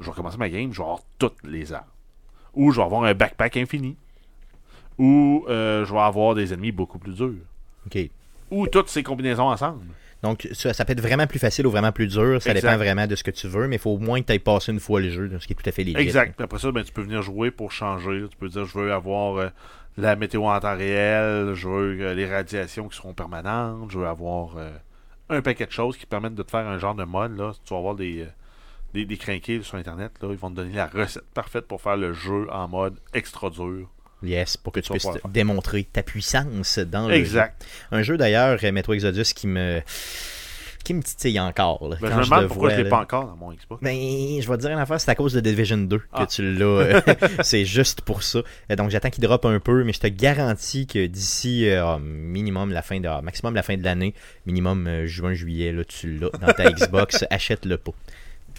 je vais commencer ma game, je vais avoir toutes les armes. Ou je vais avoir un backpack infini. Ou euh, je vais avoir des ennemis beaucoup plus durs. OK. Ou toutes ces combinaisons ensemble. Donc, ça, ça peut être vraiment plus facile ou vraiment plus dur. Ça Exact. dépend vraiment de ce que tu veux, mais il faut au moins que tu aies passé une fois le jeu, ce qui est tout à fait légitime. Exact. Puis après ça, ben, tu peux venir jouer pour changer. Tu peux dire, je veux avoir euh, la météo en temps réel, je veux euh, les radiations qui seront permanentes, je veux avoir un paquet de choses qui permettent de te faire un genre de mode. Là. Tu vas avoir des, euh, des, des crinqués sur Internet. Là. Ils vont te donner la recette parfaite pour faire le jeu en mode extra dur. Yes, pour que Tu puisses démontrer ta puissance dans le jeu. Exact. Un jeu d'ailleurs, euh, Metro Exodus, qui me qui me titille encore. là, Ben, quand je me demande pourquoi vois, je l'ai pas encore dans mon Xbox. Ben, je vais te dire une affaire, c'est à cause de Division 2 que Ah. tu l'as. euh, [laughs] c'est juste pour ça. Donc j'attends qu'il droppe un peu, mais je te garantis que d'ici euh, ah, minimum la fin de ah, maximum la fin de l'année, minimum euh, juin juillet là, tu l'as dans ta [laughs] Xbox, achète-le pas.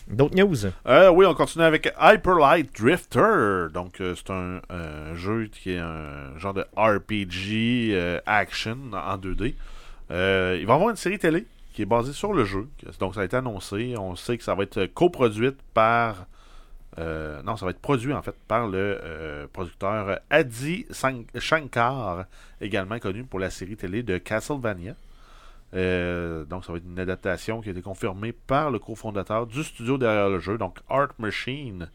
D'autres news? Euh, oui, on continue avec Hyper Light Drifter. Donc, euh, c'est un euh, jeu qui est un genre de RPG action en 2D. Euh, il va y avoir une série télé qui est basée sur le jeu. Donc, ça a été annoncé. On sait que ça va être coproduite par. euh, non, ça va être produit en fait par le euh, producteur Adi Shankar, également connu pour la série télé de Castlevania. Euh, donc, ça va être une adaptation qui a été confirmée par le cofondateur du studio derrière le jeu, donc Art Machine.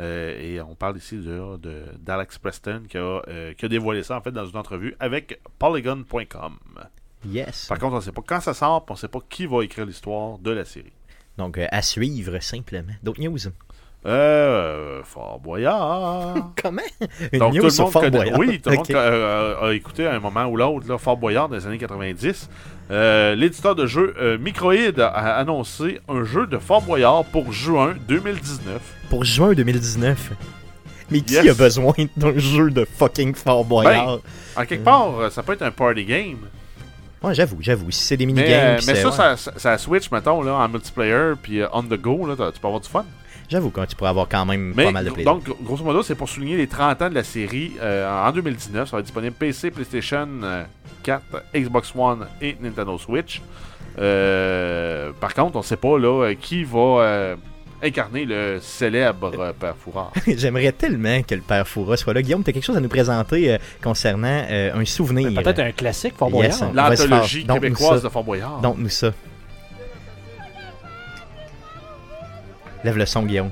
Et on parle ici de, de- d'Alex Preston qui a, qui a dévoilé ça en fait dans une entrevue avec Polygon.com. Yes. Par contre, on ne sait pas quand ça sort, on ne sait pas qui va écrire l'histoire de la série. Donc euh, à suivre simplement. D'autres news? Euh, Fort Boyard. [laughs] Comment? Une Donc, news tout le sur Fort connaît- Boyard. Oui, tout le monde euh, a écouté à un moment ou l'autre Fort Boyard des années 90. Euh, L'éditeur de jeu euh, Microïd a annoncé un jeu de Fort Boyard pour juin 2019. Pour juin 2019. Mais qui Yes. a besoin d'un jeu de fucking Fort Boyard? En quelque part, euh, ça peut être un party game. Ouais, j'avoue, j'avoue. Si c'est des Mais, minigames, euh, mais c'est- ça, ouais. ça, ça, ça switch, mettons, là, en multiplayer, puis euh, on the go, là, tu peux avoir du fun. j'avoue quand tu pourrais avoir quand même Mais pas mal de plaisir. donc, grosso modo, c'est pour souligner les 30 ans de la série. euh, en 2019, ça va être disponible PC, PlayStation euh, 4, Xbox One et Nintendo Switch. Euh, par contre, on sait pas là qui va euh, incarner le célèbre euh, Père Fourard. [laughs] J'aimerais tellement que le père Foura soit là. Guillaume, t'as quelque chose à nous présenter euh, concernant euh, un souvenir? Peut-être un classique Fort. Boyard. L'anthologie québécoise de Fort Boyard. Donc nous ça. Lève le son, Guillaume.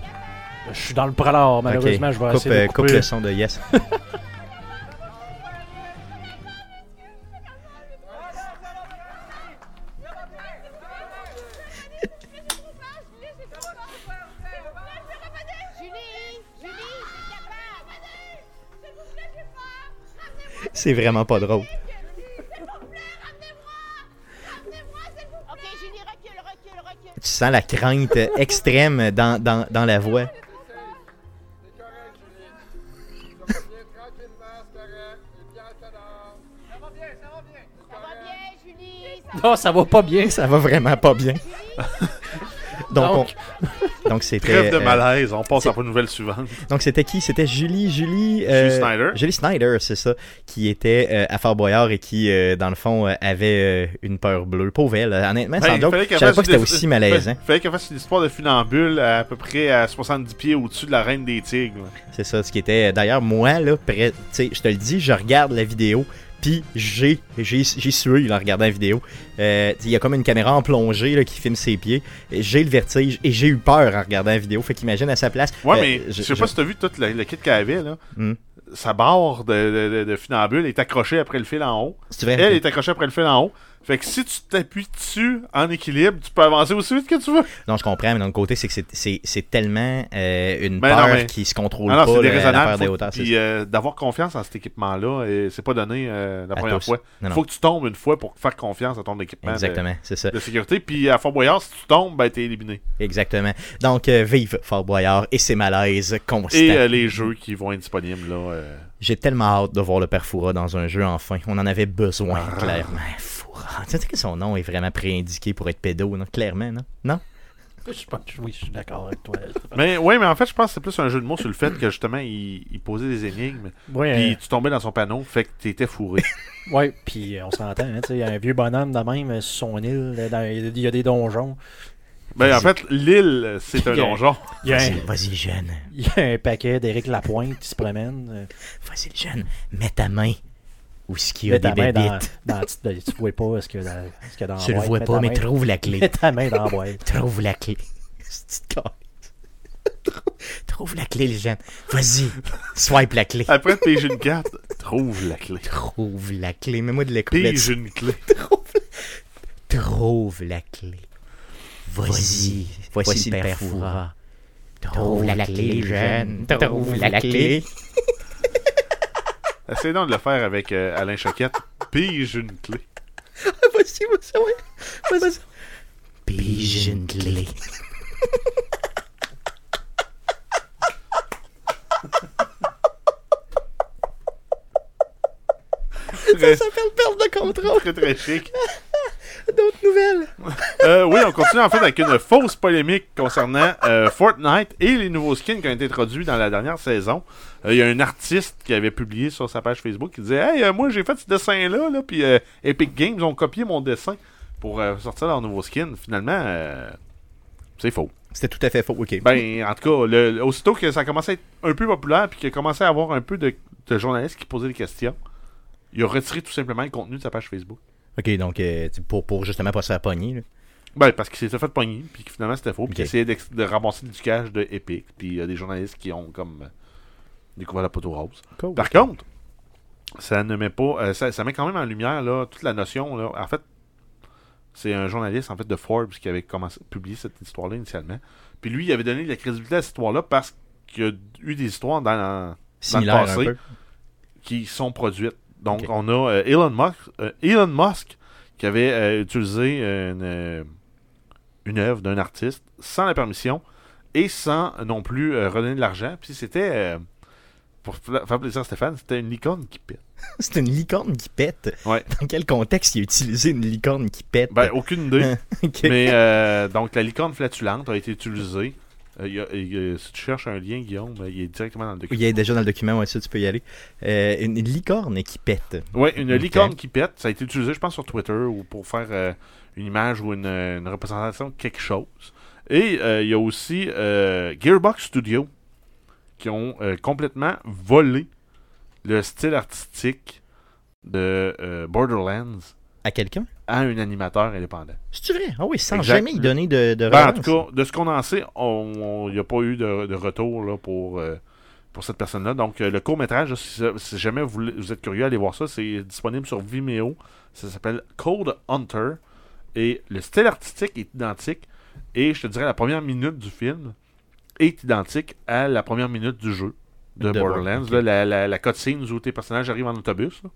Je suis dans le pralard, malheureusement, je vais coupe, essayer de couper. coupe le son de Yes. [laughs] C'est vraiment pas drôle. Tu sens la crainte extrême dans, dans, dans la voix. Ça va bien, Julie? Ça Non, ça va pas bien. Ça va vraiment pas bien. [laughs] Donc, Donc. on- donc c'était. Trêve de euh, malaise, on passe à la nouvelle suivante. Donc c'était qui? C'était Julie, Julie, euh, Julie Snyder. Julie Snyder, c'est ça, qui était euh, à Fort Boyard et qui, dans le fond, avait une peur bleue. Pauvre elle, honnêtement, sans Ben, joke, fallait je savais pas que c'était aussi malaisant. Il fallait qu'elle fasse une histoire de funambule à, à peu près à 70 pieds au-dessus de la reine des tigres. C'est ça, ce qui était. D'ailleurs, moi, là, près, tu sais, je te le dis, je regarde la vidéo, puis j'ai, j'ai, j'ai sué là, en regardant la vidéo. Euh, Il y a comme une caméra en plongée là, qui filme ses pieds. J'ai le vertige et j'ai eu peur en regardant la vidéo. Fait qu'imagine à sa place. Ouais, euh, mais je sais pas si t'as vu tout le, le kit qu'elle avait, là. Hmm. Sa barre de, de, de- de funambule est accrochée après le fil en haut. C'est vrai. Elle est accrochée après le fil en haut. Fait que si tu t'appuies dessus en équilibre, tu peux avancer aussi vite que tu veux. Non, je comprends, mais d'un côté, c'est que c'est- tellement euh, une non, peur mais- qui se contrôle non, pas, c'est là, la déraisonnable. peur des hauteurs. Puis euh, d'avoir confiance en cet équipement-là, c'est pas donné euh, la À première tous. fois. Il faut que tu tombes une fois pour faire confiance à ton équipement de, Exactement, c'est ça. de sécurité. Puis à Fort Boyard, si tu tombes, ben t'es éliminé. Exactement. Donc, vive Fort Boyard et ses malaises constants. Et les jeux qui vont être disponibles là. J'ai tellement hâte de voir le père Foura dans un jeu, enfin. On en avait besoin, Ah. clairement. Foura. Tu sais que son nom est vraiment préindiqué pour être pédo, non? Clairement, non? Non? Je oui, je suis d'accord avec toi. [laughs] Mais oui, mais en fait, je pense que c'est plus un jeu de mots sur le fait que justement, il, il posait des énigmes. Ouais, Puis tu tombais dans son panneau, fait que t'étais fourré. euh, [laughs] ouais, puis euh, on s'entend, hein, tu sais, il y a un vieux bonhomme de même euh, sur son île, euh, dans- il y a des donjons. ben, en fait, l'île, c'est un Il y a- donjon. Vas-y, vas-y, jeune. il y a un paquet d'Éric Lapointe qui se promène. euh, Vas-y, jeune. Mets ta main où ce qu'il y a des dans, bébites. [laughs] dans, tu, tu vois pas ce qu'il y a dans, ce qu'il y a dans la Tu le boîte. vois pas, mais main- trouve la clé. Mets ta main dans la boîte. [laughs] Trouve la clé. [laughs] Trouve la clé, les jeunes. Vas-y. Swipe la clé. Après, pige une carte, trouve la clé. Trouve la clé. Mets-moi de l'école. Pige une clé. Trouve la clé. Vas-y. Voici le père. Trouve la clé, jeune. Trouve la clé. Essaye donc de le faire avec euh, Alain Choquette. Pige une clé. Vas-y, vas-y, ouais. Vas-y. Pige une clé. Ça s'appelle perte de contrôle. très, très chic. D'autres nouvelles. Euh, oui, on continue en fait avec une fausse polémique concernant euh, Fortnite et les nouveaux skins qui ont été introduits dans la dernière saison. Euh, Il y a un artiste qui avait publié sur sa page Facebook qui disait Hey, moi j'ai fait ce dessin-là, là, puis Epic Games ont copié mon dessin pour sortir leur nouveau skin. Finalement, c'est faux. C'était tout à fait faux. OK. Ben, en tout cas, le- aussitôt que ça a commencé à être un peu populaire puis qu'il a commencé à avoir un peu de, de journalistes qui posaient des questions, il a retiré tout simplement le contenu de sa page Facebook. OK, donc, euh, pour, pour justement pas se faire pogner. là. Ben, parce qu'il s'était fait pogner, puis que finalement c'était faux, puis Ok. qu'il essayait de ramasser du cash de Epic, puis il y a des journalistes qui ont comme euh, découvert la poteau rose. Cool. Par contre, ça ne met pas, euh, ça, ça met quand même en lumière là, toute la notion. Là. En fait, c'est un journaliste en fait de Forbes qui avait commencé publié cette histoire-là initialement. Puis lui, il avait donné de la crédibilité à cette histoire-là parce qu'il y a eu des histoires dans, dans le passé. qui sont produites. Donc, on a euh, Elon, Musk, euh, Elon Musk qui avait euh, utilisé une, une œuvre d'un artiste sans la permission et sans non plus redonner de l'argent. Puis c'était, pour fa- faire plaisir à Stéphane, c'était une licorne qui pète. [laughs] C'est une licorne qui pète. Ouais. Dans quel contexte il a utilisé une licorne qui pète? Ben, aucune idée. [laughs] Mais euh, donc, la licorne flatulente a été utilisée. Euh, il y a- il y a- si tu cherches un lien, Guillaume, euh, il est directement dans le document. Il a déjà dans le document, ouais, ça, tu peux y aller. Euh, une, une licorne qui pète. Ouais, une licorne qui pète, ça a été utilisé, je pense, sur Twitter ou pour faire euh, une image ou une, une représentation de quelque chose. Et euh, il y a aussi euh, Gearbox Studio qui ont euh, complètement volé le style artistique de euh, Borderlands À quelqu'un? à un animateur indépendant. C'est vrai? Ah oui, sans jamais y donner de, de Ben, en tout cas, de ce qu'on en sait, il n'y a pas eu de, de retour là, pour, euh, pour cette personne-là. Donc, euh, le court-métrage, si, si jamais vous, vous êtes curieux, allez voir ça. C'est disponible sur Vimeo. Ça s'appelle Code Hunter. Et le style artistique est identique. Et je te dirais, la première minute du film est identique à la première minute du jeu de, De Borderlands. Là, la, la, la cutscene où tes personnages arrivent en autobus. là.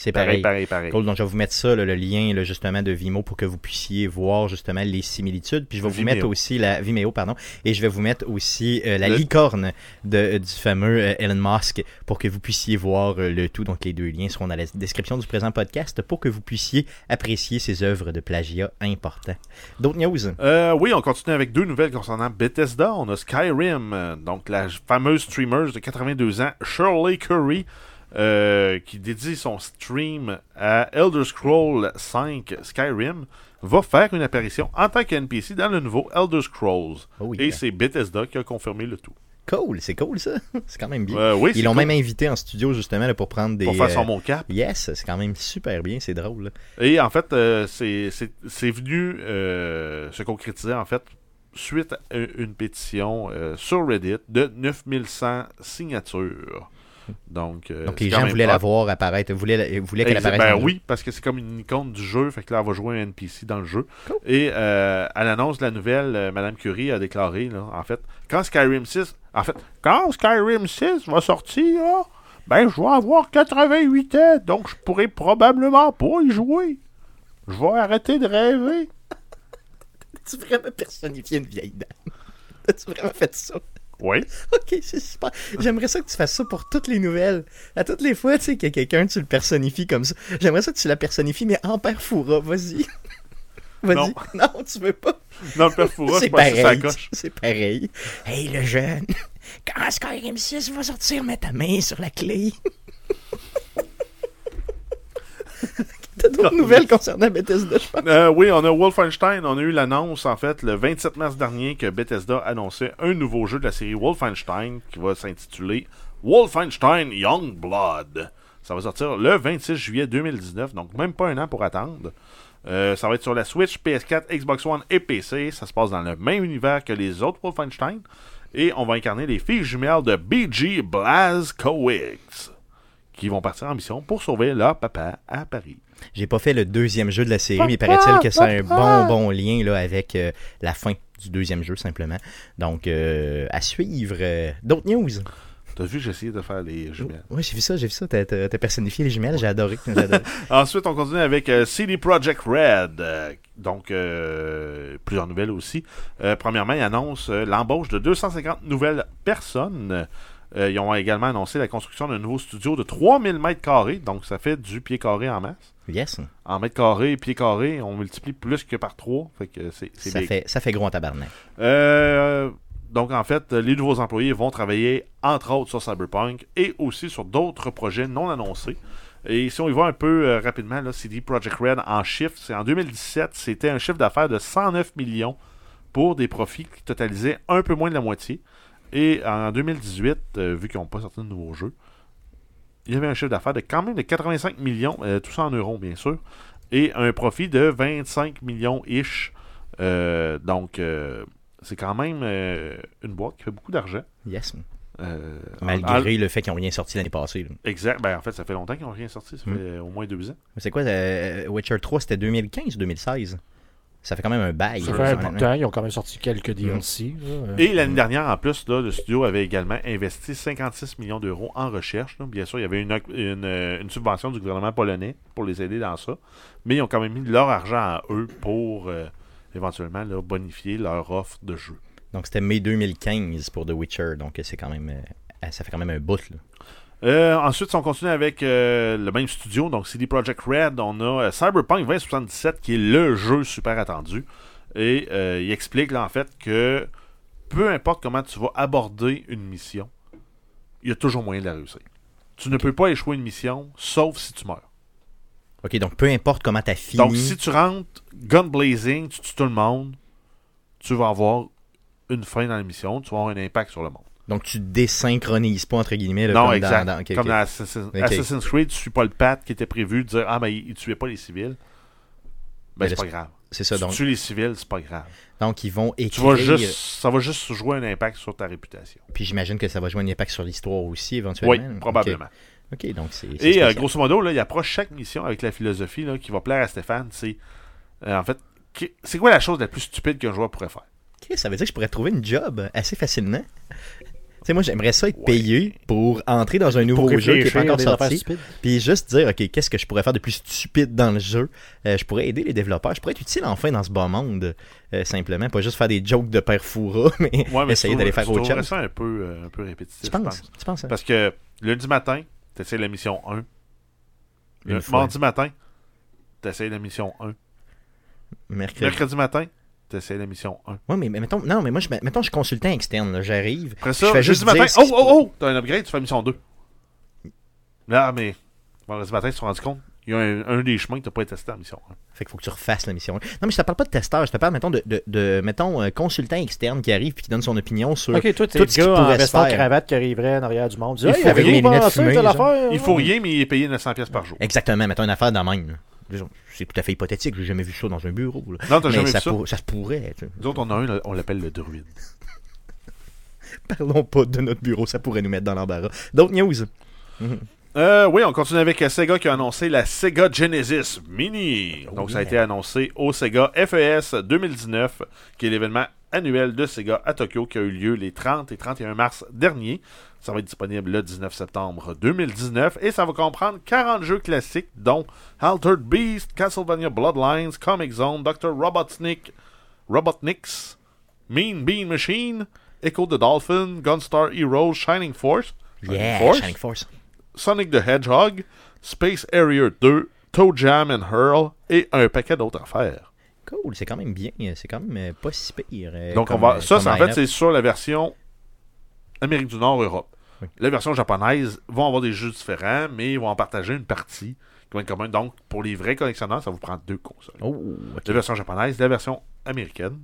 C'est Pareil, pareil. pareil, pareil. Cool, donc je vais vous mettre ça, là, le lien là, justement de Vimeo pour que vous puissiez voir justement les similitudes. Puis je vais vous mettre aussi la Vimeo, pardon, et je vais vous mettre aussi euh, la Le- licorne de, du fameux euh, Elon Musk pour que vous puissiez voir euh, le tout. Donc les deux liens seront dans la description du présent podcast pour que vous puissiez apprécier ces œuvres de plagiat importants. D'autres news? Euh, oui, on continue avec deux nouvelles concernant Bethesda. On a Skyrim, euh, donc la fameuse streamer de 82 ans, Shirley Curry, euh, qui dédie son stream à Elder Scrolls 5 Skyrim, va faire une apparition en tant qu'NPC dans le nouveau Elder Scrolls. Oh, Et yeah. c'est Bethesda qui a confirmé le tout. Cool, c'est cool ça. [laughs] C'est quand même bien. Euh, oui, Ils l'ont cool. même invité en studio justement là, pour prendre des. pour faire son euh, mocap. Yes, c'est quand même super bien, c'est drôle. là. Et en fait, euh, c'est venu euh, se concrétiser en fait suite à une pétition euh, sur Reddit de 9100 signatures. Donc, euh, Donc les gens voulaient la voir apparaître, voulaient, la- voulaient qu'elle apparaisse. Ben oui, parce que c'est comme une icône du jeu, fait que là, elle va jouer un NPC dans le jeu. Et euh, à l'annonce de la nouvelle, euh, Madame Curie a déclaré, là, en fait, quand Skyrim 6, en fait, quand Skyrim 6 va sortir, là, ben je vais avoir 88 ans, donc je pourrai probablement pas y jouer. Je vais arrêter de rêver. [laughs] As-tu vraiment personnifié une vieille dame? As-tu vraiment fait ça? Oui. [laughs] Ok, c'est super. J'aimerais ça que tu fasses ça pour toutes les nouvelles. À toutes les fois, tu sais, qu'il y a quelqu'un, tu le personnifies comme ça. J'aimerais ça que tu la personnifies, mais en père Foura. Vas-y. [laughs] Vas-y. Non. [laughs] Non, tu veux pas. Non, le père Foura, C'est pareil. C'est pareil. Hey, le jeune, quand Skyrim 6 va sortir, mets ta main sur la clé. T'as d'autres nouvelles concernant Bethesda, je pense? Euh, oui, on a Wolfenstein. On a eu l'annonce, en fait, le 27 mars dernier, que Bethesda annonçait un nouveau jeu de la série Wolfenstein qui va s'intituler Wolfenstein Youngblood. Ça va sortir le 26 juillet 2019, donc même pas un an pour attendre. Euh, ça va être sur la Switch, PS4, Xbox One et PC. Ça se passe dans le même univers que les autres Wolfenstein. Et on va incarner les filles jumelles de BG Blazkowicz qui vont partir en mission pour sauver leur papa à Paris. J'ai pas fait le deuxième jeu de la série, mais paraît-il que c'est un bon bon lien là, avec euh, la fin du deuxième jeu, simplement. Donc, euh, à suivre. euh, D'autres news? T'as vu, j'ai essayé de faire les jumelles. Oui, j'ai vu ça, j'ai vu ça. T'as personnifié les jumelles, j'ai adoré. adoré. [laughs] Ensuite, on continue avec euh, CD Projekt Red. Donc, euh, plusieurs nouvelles aussi. Euh, premièrement, ils annoncent euh, l'embauche de 250 nouvelles personnes. Euh, ils ont également annoncé la construction d'un nouveau studio de 3000 mètres carrés. Donc, ça fait du pied carré en masse. yes. En mètres carrés, pied carré, on multiplie plus que par 3. Fait que c'est c'est Ça big. fait, ça fait gros en tabarnak. Euh, donc, en fait, les nouveaux employés vont travailler, entre autres, sur Cyberpunk et aussi sur d'autres projets non annoncés. Et si on y va un peu euh, rapidement, là, CD Projekt Red en chiffres, c'est en 2017, c'était un chiffre d'affaires de 109 millions pour des profits qui totalisaient un peu moins de la moitié. Et en 2018, euh, vu qu'ils n'ont pas sorti de nouveaux jeux, il y avait un chiffre d'affaires de quand même de 85 millions, euh, tout ça en euros bien sûr, et un profit de 25 millions-ish. Euh, donc, c'est quand même une boîte qui fait beaucoup d'argent. Yes. Malgré le fait qu'ils n'ont rien sorti l'année passée. là. exact. Ben, en fait, ça fait longtemps qu'ils n'ont rien sorti. Ça fait Mm. euh, au moins deux ans. C'est quoi, Witcher 3, c'était 2015 ou 2016? Ça fait quand même un bail. Ça fait un bout de temps, ils ont quand même sorti quelques DLC. là. Euh, Et l'année dernière, en plus, là, le studio avait également investi 56 millions d'euros en recherche. là. Bien sûr, il y avait une, une, euh, une subvention du gouvernement polonais pour les aider dans ça. Mais ils ont quand même mis leur argent à eux pour euh, éventuellement là, bonifier leur offre de jeu. Donc c'était mai 2015 pour The Witcher, donc c'est quand même, euh, ça fait quand même un bout. Là. Euh, ensuite, si on continue avec euh, le même studio, donc CD Projekt Red, on a euh, Cyberpunk 2077 qui est le jeu super attendu. Et euh, il explique là, en fait que peu importe comment tu vas aborder une mission, il y a toujours moyen de la réussir. Tu ne peux pas échouer une mission sauf si tu meurs. Ok, donc peu importe comment t'as fini. Donc si tu rentres gun blazing, tu tues tout le monde, tu vas avoir une fin dans la mission, tu vas avoir un impact sur le monde. Donc tu désynchronises pas entre guillemets. Là, non, comme exact. Dans, Comme dans Assassin's, Creed, tu suis pas le path qui était prévu de dire Ah, mais il, tuait pas les civils. Ben, c'est pas grave. C'est ça. tu Donc, tues les civils, c'est pas grave. donc ils vont Tu écrire. vas juste, ça va juste jouer un impact sur ta réputation. Puis j'imagine que ça va jouer un impact sur l'histoire aussi Oui, éventuellement. probablement. Ok, donc c'est. Et euh, grosso modo, là, il approche chaque mission avec la philosophie là, qui va plaire à Stéphane. C'est euh, en fait, c'est quoi la chose la plus stupide qu'un joueur pourrait faire? Ok, ça veut dire que je pourrais trouver une job assez facilement. Sais, moi j'aimerais ça être Ouais. payé pour entrer dans un nouveau jeu qui n'est pas encore sorti. Puis juste dire, OK, qu'est-ce que je pourrais faire de plus stupide dans le jeu? Euh, Je pourrais aider les développeurs. Je pourrais être utile enfin dans ce bas monde. euh, simplement, pas juste faire des jokes de père fourra, [laughs] mais, Ouais, mais essayer d'aller faire autre chose. ça un peu, euh, un peu répétitif. Tu je penses pense. Tu penses hein? Parce que lundi matin, tu essaies la mission 1. Une Le mardi matin, tu essaies la mission 1. Mercredi. Mercredi matin, tu essaies la mission 1. Ouais, mais, mais mettons, non, mais moi, je, mettons, je suis consultant externe. là, J'arrive. Après Je ça, fais jeudi juste matin, oh, oh, oh, t'as un upgrade, tu fais la mission 2. Là, mais vendredi matin, tu te rends compte, il y a un, un des chemins que tu n'as pas testé en mission 1. Fait qu'il faut que tu refasses la mission. Non, mais je te parle pas de testeur. Je te parle, mettons, de, de, de mettons, euh, consultant externe qui arrive et qui donne son opinion sur. Ok, toi, t'es tout le ce qui en pourrait se faire. cravate qui arriverait en arrière du monde. Il faut rien fumées, affaire. Il faut rien, mais il est payé 900$ pièces par jour. Exactement, mettons une affaire de même. C'est tout à fait hypothétique. J'ai jamais vu ça dans un bureau. là. Non, t'as Mais jamais ça, vu ça? pour- ça se pourrait. tu sais. Nous autres, on a un, on l'appelle le druide. [laughs] Parlons pas de notre bureau. Ça pourrait nous mettre dans l'embarras. D'autres news? Euh, oui, on continue avec Sega qui a annoncé la Sega Genesis Mini. Oh Donc, ça a été annoncé au Sega FES 2019, qui est l'événement annuel de Sega à Tokyo qui a eu lieu les 30 et 31 mars dernier. Ça va être disponible le 19 septembre 2019 et ça va comprendre 40 jeux classiques dont Altered Beast, Castlevania Bloodlines, Comic Zone, Dr. Robotnik, Robotniks, Mean Bean Machine, Echo the Dolphin, Gunstar Heroes, Shining Force, Shining Yeah, Force, Shining Force. Sonic the Hedgehog, Space Harrier 2, Toe Jam and Hurl et un paquet d'autres affaires. Cool, c'est quand même bien. C'est quand même pas si pire. euh, Donc, on va, euh, ça, en fait, c'est sur la version Amérique du Nord, Europe. Oui. La version japonaise vont avoir des jeux différents, mais ils vont en partager une partie qui va être commune. Donc, pour les vrais collectionneurs, ça vous prend deux consoles. Oh. La version japonaise, la version américaine.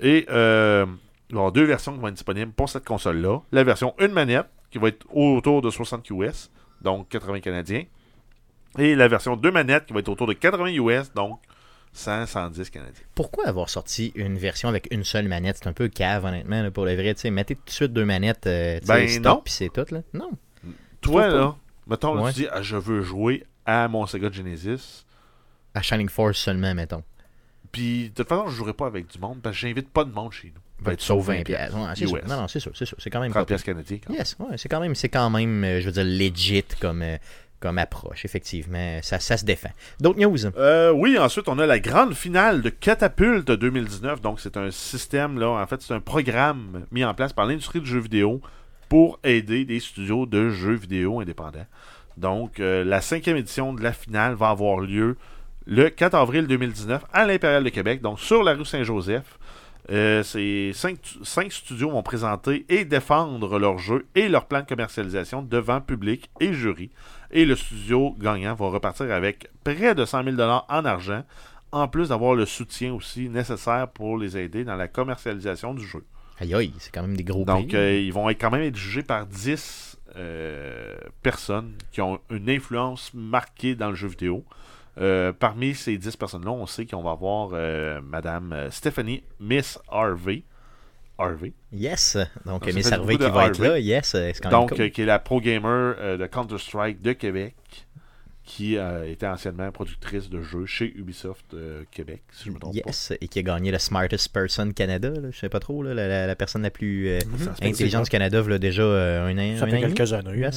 Et euh, il va y avoir deux versions qui vont être disponibles pour cette console-là. La version une manette, qui va être autour de 60 US, donc 80 canadiens. Et la version deux manettes, qui va être autour de 80 US, donc 100, 110 canadiens. Pourquoi avoir sorti une version avec une seule manette? C'est un peu cave, honnêtement, là, pour le vrai. Tu sais, mettez tout de suite deux manettes, euh, Ben, stop, puis c'est tout. Là. Non. Toi, là, mettons, Ouais. tu dis, ah, je veux jouer à mon Sega Genesis. À Shining Force seulement, mettons. Puis, de toute façon, je jouerai pas avec du monde parce que j'invite pas de monde chez nous. Ben, tu sauves 20 pièces. Ouais, c'est sûr. Non, non, c'est sûr, c'est sûr. C'est quand même 30 pas pièces canadiens. Yes, ouais, c'est quand même, c'est quand même, euh, je veux dire, legit comme, euh, comme approche, effectivement. Ça, ça se défend. D'autres news? Euh, oui, ensuite, on a la grande finale de Catapulte 2019. Donc, c'est un système, là, en fait, c'est un programme mis en place par l'industrie du jeu vidéo pour aider des studios de jeux vidéo indépendants. Donc, euh, la cinquième édition de la finale va avoir lieu le 4 avril 2019 à l'Impérial de Québec, donc sur la rue Saint-Joseph. Euh, ces cinq, cinq studios vont présenter et défendre leurs jeux et leur plan de commercialisation devant public et jury. Et le studio gagnant va repartir avec près de 100 000 en argent, en plus d'avoir le soutien aussi nécessaire pour les aider dans la commercialisation du jeu. Aïe aïe, c'est quand même des gros Donc, euh, ils vont être quand même être jugés par 10 euh, personnes qui ont une influence marquée dans le jeu vidéo. Euh, parmi ces 10 personnes-là, on sait qu'on va avoir Madame Stephanie Miss Harvey. Harvey. Yes, donc, Miss Harvey qui va être là, yes. Donc, euh, qui est la pro-gamer euh, de Counter-Strike de Québec qui euh, était anciennement productrice de jeux chez Ubisoft Québec, si je me trompe yes, et qui a gagné le Smartest Person Canada, là, je sais pas trop, la, la, personne la plus mm-hmm. intelligente du Canada, là, déjà un an. Ça un fait an quelques années. Hein.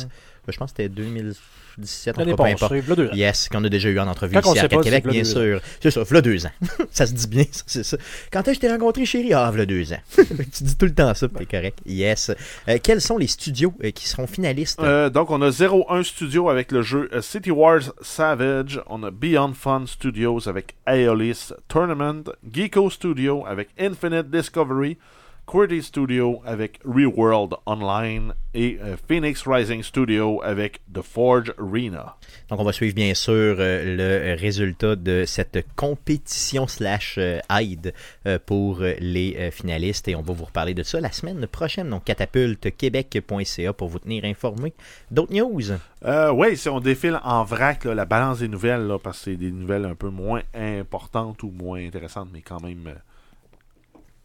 Je pense que c'était 2000. 17, on pas, importe. Yes, qu'on a déjà eu en entrevue ici à Québec, bien sûr. C'est ça, v'là deux ans. [laughs] ça se dit bien, c'est ça. Quand est-ce que je t'ai rencontré, chérie? Ah, v'là deux ans. [laughs] tu dis tout le temps ça, t'es correct. Yes. Euh, quels sont les studios euh, qui seront finalistes? Euh, donc, on a 01 Studio avec le jeu City Wars Savage. On a Beyond Fun Studios avec Aeolis Tournament. Geeko Studio avec Infinite Discovery. QWERTY Studio avec Reworld Online. Et euh, Phoenix Rising Studio avec The Forge Arena. Donc, on va suivre bien sûr euh, le résultat de cette compétition slash euh, aide euh, pour les finalistes et on va vous reparler de ça la semaine prochaine. Donc, catapultequebec.ca pour vous tenir informé. D'autres news? Ouais, si on défile en vrac là, la balance des nouvelles, là, parce que c'est des nouvelles un peu moins importantes ou moins intéressantes, mais quand même,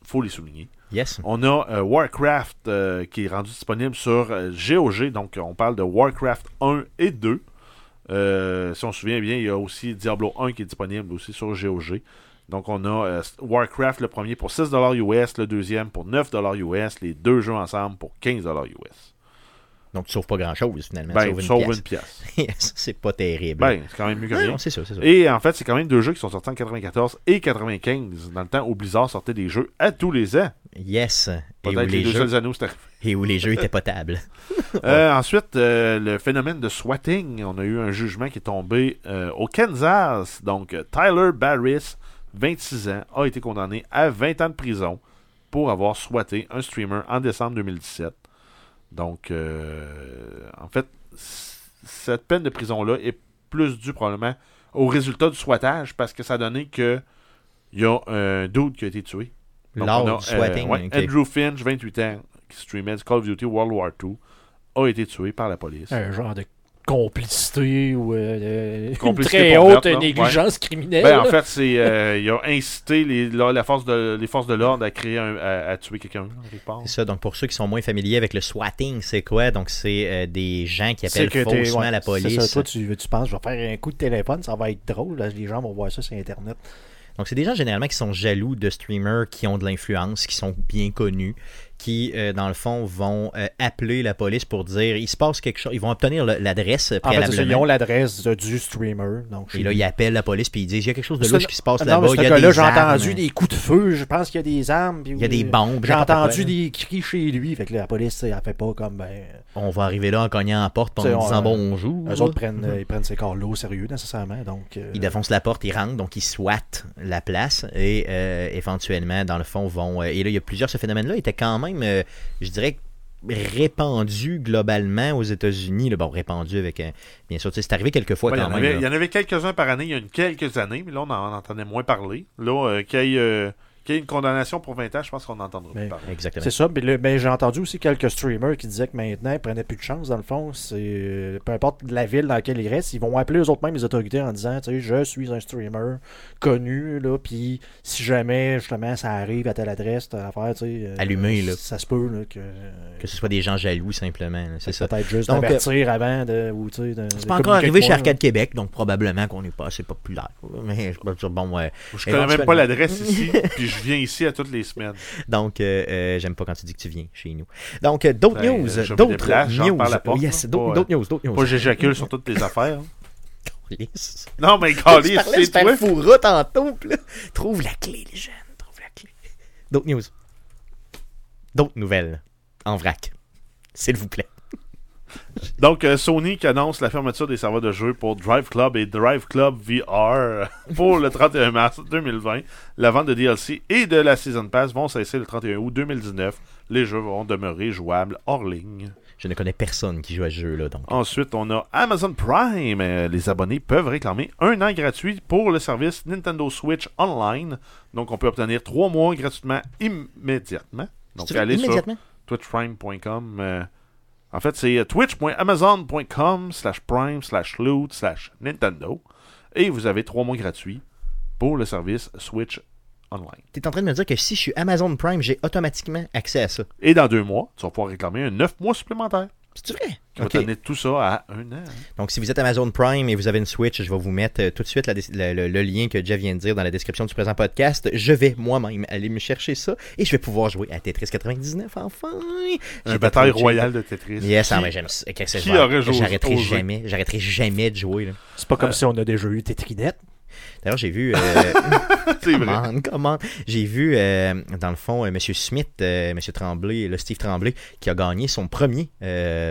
faut les souligner. Yes. On a euh, Warcraft euh, qui est rendu disponible sur euh, GOG, donc on parle de Warcraft 1 et 2. Euh, si on se souvient bien, il y a aussi Diablo 1 qui est disponible aussi sur GOG. Donc on a euh, Warcraft le premier pour 6$ US, le deuxième pour 9$ US, les deux jeux ensemble pour 15$ US. Donc, tu sauves pas grand-chose finalement. Ben, tu sauves une sauve pièce. une pièce. [laughs] Yes, c'est pas terrible. Ben, c'est quand même mieux que rien. c'est ça, c'est ça. Et en fait, c'est quand même deux jeux qui sont sortis en 94 et 95, dans le temps où Blizzard sortait des jeux à tous les ans. Yes. Et où, les les deux jeux, seuls anneaux, [laughs] et où les jeux étaient potables. [laughs] Euh, ensuite, euh, le phénomène de swatting. On a eu un jugement qui est tombé euh, au Kansas. Donc, Tyler Barris, 26 ans, a été condamné à 20 ans de prison pour avoir swatté un streamer en décembre 2017. Donc, euh, en fait, cette peine de prison-là est plus due probablement au résultat du swattage parce que ça a donné que il y a un dude qui a été tué. Donc, Lors on a, du swatting, euh, ouais. Andrew Finch, 28 ans, qui streamait du Call of Duty World War II, a été tué par la police. Un genre de complicité ou euh, une Complicité très haute là. négligence criminelle. Ben, en fait, c'est euh, il a incité les, la, la force de, les forces de l'ordre à créer un, à, à tuer quelqu'un. C'est ça. Donc, pour ceux qui sont moins familiers avec le swatting, c'est quoi? Donc, c'est euh, des gens qui appellent faussement ouais, la police. ça. Toi, tu, tu penses, je vais faire un coup de téléphone, ça va être drôle. Là, les gens vont voir ça sur Internet. Donc, c'est des gens généralement qui sont jaloux de streamers qui ont de l'influence, qui sont bien connus, qui, euh, dans le fond, vont euh, appeler la police pour dire il se passe quelque chose. Ils vont obtenir l'adresse En fait, préalablement. ils ont l'adresse euh, du streamer. Donc, et là, ils appellent la police puis ils disent il y a quelque chose de louche qui se passe là-bas. Il y a des j'ai entendu des coups de feu. Je pense qu'il y a des armes. puis- Il y a des bombes, J'ai entendu là. des cris chez lui. Fait que la police, elle fait pas comme. Ben, On va arriver là en cognant à la porte en on, disant euh, bonjour. eux autres prennent, euh, ils prennent ces corps-là au sérieux, nécessairement. Donc, euh, Ils défoncent la porte, ils rentrent, donc ils swattent la place et euh, éventuellement, dans le fond, vont. euh, et là, il y a plusieurs. Ce phénomène-là était quand même, euh, je dirais, répandu globalement aux États-Unis. Bon, répandu avec. euh, bien sûr, c'est arrivé quelques fois Ouais, il, y quand même. avait, il y en avait quelques-uns par année il y a quelques années, mais là, on en entendait moins parler. Là, euh, qu'il y, ait, euh, qu'il y ait une condamnation pour 20 ans, je pense qu'on n'entendra plus parler. Exactement. C'est ça, mais, le- mais j'ai entendu aussi quelques streamers qui disaient que maintenant, ils prenaient plus de chance, dans le fond. C'est euh, Peu importe la ville dans laquelle ils restent, ils vont appeler eux autres mêmes les autorités en disant, tu sais, je suis un streamer connu, là, puis si jamais, justement, ça arrive à telle adresse, telle affaire, tu sais... euh, Allumé, là. Ça se peut, là, que... Que ce soit des gens jaloux, simplement. là, C'est ça. Peut-être juste Donc, euh, d'avertir avant de... Ou, tu sais, de, C'est de pas encore arrivé chez Arcade Québec, donc probablement qu'on n'est pas assez populaire. Mais je peux dire, bon, euh, Je connais même pas l'adresse ici, [laughs] puis je viens ici à toutes les semaines. donc euh, euh, j'aime pas quand tu dis que tu viens chez nous. Donc, d'autres Ben, news. D'autres news. porte, yes, d'autres news. D'autres news. Pas j'éjacule sur toutes les [laughs] affaires. Non, mais Calis, c'est toi. fourra tantôt, là, trouve la clé, les jeunes, trouve la clé. D'autres news. D'autres nouvelles. En vrac. S'il vous plaît. [laughs] Donc, euh, Sony qui annonce la fermeture des serveurs de jeux pour Drive Club et Drive Club VR [laughs] pour le 31 mars 2020. La vente de DLC et de la Season Pass vont cesser le 31 août 2019. Les jeux vont demeurer jouables hors ligne. Je ne connais personne qui joue à ce jeu-là, donc. Ensuite, on a Amazon Prime. Euh, les abonnés peuvent réclamer un an gratuit pour le service Nintendo Switch Online. Donc, on peut obtenir trois mois gratuitement immédiatement. Donc, allez sur twitchprime.com. euh, en fait, c'est euh, twitch.amazon.com slash prime slash loot slash Nintendo. Et vous avez trois mois gratuits pour le service Switch Online. T'es en train de me dire que si je suis Amazon Prime, j'ai automatiquement accès à ça. Et dans deux mois, tu vas pouvoir réclamer un neuf mois supplémentaire. C'est vrai? Qui va donner tout ça à un an. hein. Donc, si vous êtes Amazon Prime et vous avez une Switch, je vais vous mettre euh, tout de suite la le, lien que Jeff vient de dire dans la description du présent podcast. Je vais moi-même aller me chercher ça et je vais pouvoir jouer à Tetris 99 enfin. Un bataille royale de Tetris. Yes, ah, j'aime ça. J'arrêterai jamais. J'arrêterai jamais de jouer. C'est pas comme si on a déjà eu Tetrinette. D'ailleurs, j'ai vu. Euh, [laughs] C'est vrai. Comment? J'ai vu, euh, dans le fond, euh, M. Smith, M. Tremblay, le Steve Tremblay, qui a gagné son premier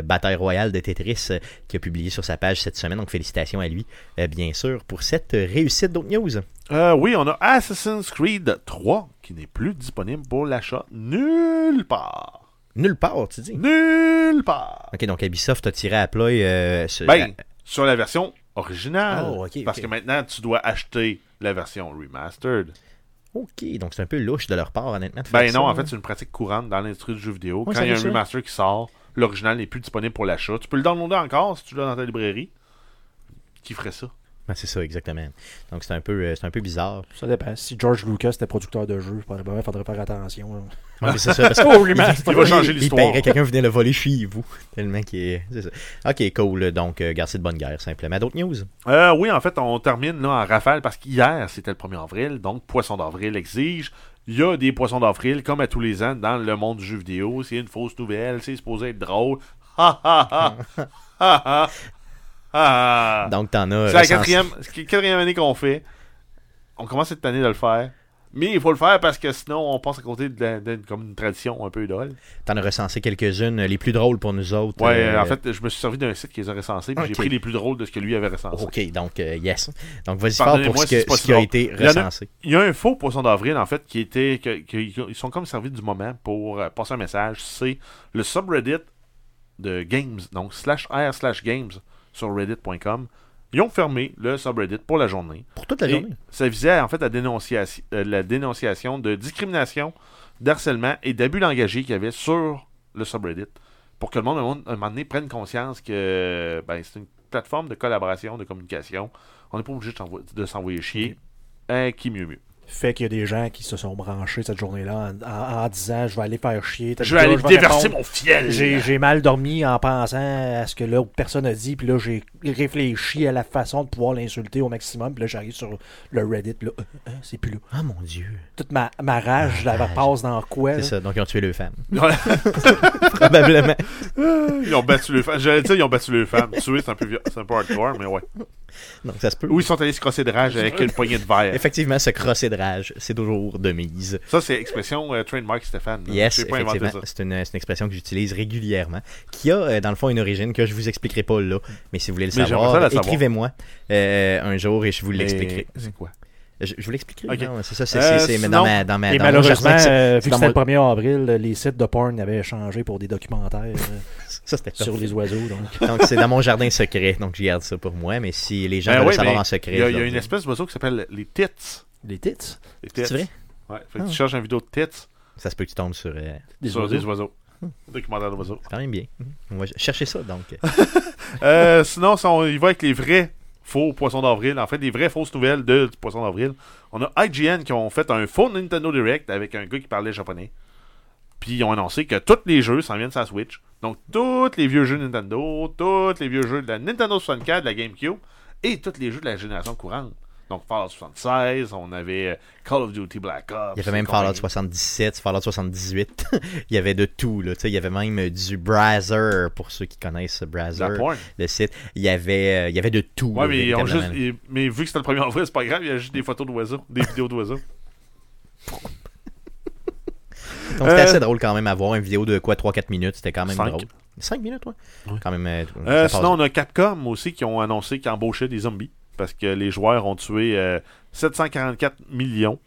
bataille royale de Tetris, qui a publié sur sa page cette semaine. Donc, félicitations à lui, bien sûr, pour cette réussite d'autres news? Euh, oui, on a Assassin's Creed 3 qui n'est plus disponible pour l'achat nulle part. Nulle part, tu dis? Nulle part. Ok, donc Ubisoft a tiré à plat. Euh, ce- Ben, sur la version originale. Oh, parce que maintenant, tu dois acheter la version remastered. Ok, donc c'est un peu louche de leur part, honnêtement. Ben ça, non, en hein. fait, c'est une pratique courante dans l'industrie du jeu vidéo. Ouais, Quand il y a un ça. remaster qui sort, l'original n'est plus disponible pour l'achat. Tu peux le downloader encore si tu l'as dans ta librairie. Qui ferait ça? Ben, c'est ça, exactement. Donc c'est un peu, euh, c'est un peu bizarre. Ça dépend. Si George Lucas était producteur de jeux, il faudrait faire attention. là. Ouais, mais c'est ça, [laughs] parce que-. Il va changer Il l'histoire. paierait quelqu'un venir le voler chez vous. Tellement qu'il est. C'est ça. Ok, cool. Donc, euh, garde de bonne guerre, simplement. D'autres news? Euh, oui, en fait, on termine là en rafale parce qu'hier, c'était le 1er avril, donc Poisson d'avril exige. Il y a des poissons d'avril, comme à tous les ans, dans le monde du jeu vidéo. C'est une fausse nouvelle, c'est supposé être drôle. Ha ha ha! Ha [laughs] [laughs] ha! Ha! Donc, t'en as. C'est la quatrième, quatrième année qu'on fait. On commence cette année de le faire. Mais il faut le faire parce que sinon, on passe à côté de, la- de- comme une tradition un peu idole. T'en as recensé quelques-unes, les plus drôles pour nous autres. Ouais, euh, en fait, je me suis servi d'un site qui les a recensés, puis j'ai pris les plus drôles de ce que lui avait recensé. Ok, donc, euh, donc Donc, vas-y fort pour ce, que- ce qui a été Il y en a- recensé. Il y a un faux poisson d'avril, en fait, qui était. que- que- ils sont comme servis du moment pour euh, passer un message. C'est le subreddit de Games, donc slash r slash games sur reddit.com. Ils ont fermé le subreddit pour la journée. Pour toute la journée. ça visait en fait la dénonciation, euh, la dénonciation de discrimination, d'harcèlement et d'abus langagiers qu'il y avait sur le subreddit. Pour que le monde, à un moment- donné, prenne conscience que ben, c'est une plateforme de collaboration, de communication. On n'est pas obligé de s'envoyer chier. Hein, qui mieux mieux. Fait qu'il y a des gens qui se sont branchés cette journée-là en, en- en disant je vais aller faire chier. Je vais aller déverser répondre. mon fiel. J'ai j'ai mal dormi en pensant à ce que l'autre personne a dit, puis là j'ai réfléchi à la façon de pouvoir l'insulter au maximum, puis là j'arrive sur le Reddit, puis là, euh, euh, c'est plus là. Ah mon dieu. Toute ma, ma rage, je la rage. passe dans quoi C'est ça, donc ils ont tué le femme. [laughs] Ouais. Probablement. ils ont battu les femmes. J'allais dire, ils ont battu les femmes. Tuer, c'est un peu, un peu hardcore, mais ouais. Donc ça se peut. Ou ils sont allés se crosser de rage avec une poignée de verre. Effectivement, se crosser de c'est toujours de mise. Ça, c'est expression euh, trademark Stéphane. Yes, inventé effectivement. ça. C'est une, expression que j'utilise régulièrement, qui a euh, dans le fond une origine que je vous expliquerai pas là. Mais si vous voulez le Mais savoir, écrivez-moi euh, un jour et je vous l'expliquerai. C'est quoi? Je, je vous l'expliquerai. Ok. non, C'est ça, c'est Euh, dans ma, dans ma, Et dans malheureusement, euh, vu que c'était mon- le 1er avril, les sites de porn avaient changé pour des documentaires euh, [laughs] ça c'était sur les oiseaux. Donc. [laughs] Donc c'est dans mon jardin secret, donc je garde ça pour moi. Mais si les gens Ben veulent savoir en secret, Il y a, y une espèce d'oiseau qui s'appelle les tits. Les tits? Les tits. C'est vrai? Ouais. Fait que Ah. tu cherches une vidéo de tits Ça se peut que tu tombes sur. euh, Des sur oiseaux. des oiseaux. Documentaire d'oiseaux. c'est quand même bien. On va chercher ça donc. [laughs] Euh, sinon, si on y va avec les vrais faux poissons d'avril, en fait, les vraies fausses nouvelles de poissons d'avril, on a IGN qui ont fait un faux Nintendo Direct avec un gars qui parlait japonais. Puis ils ont annoncé que tous les jeux s'en viennent sur la Switch. Donc, tous les vieux jeux Nintendo, tous les vieux jeux de la Nintendo 64, de la GameCube et tous les jeux de la génération courante. Donc, Fallout 76, on avait euh, Call of Duty Black Ops. Il y avait même Fallout compagnie. 77, Fallout 78. [laughs] il y avait de tout. Là. Il y avait même du Browser, pour ceux qui connaissent porn. le site. Il y avait, euh, il y avait de tout. Ouais, mais, ils ont juste, ils- mais vu que c'était le 1er avril, c'est pas grave, il y a juste des photos d'oiseaux, des vidéos d'oiseaux. [laughs] Donc c'était Euh, assez drôle quand même à voir une vidéo de quoi 3-4 minutes. C'était quand même Cinq. drôle. 5 minutes, ouais. Ouais. Quand même. euh, Euh, sinon, on a Capcom aussi qui ont annoncé qu'ils embauchaient des zombies parce que les joueurs ont tué euh, 744 millions,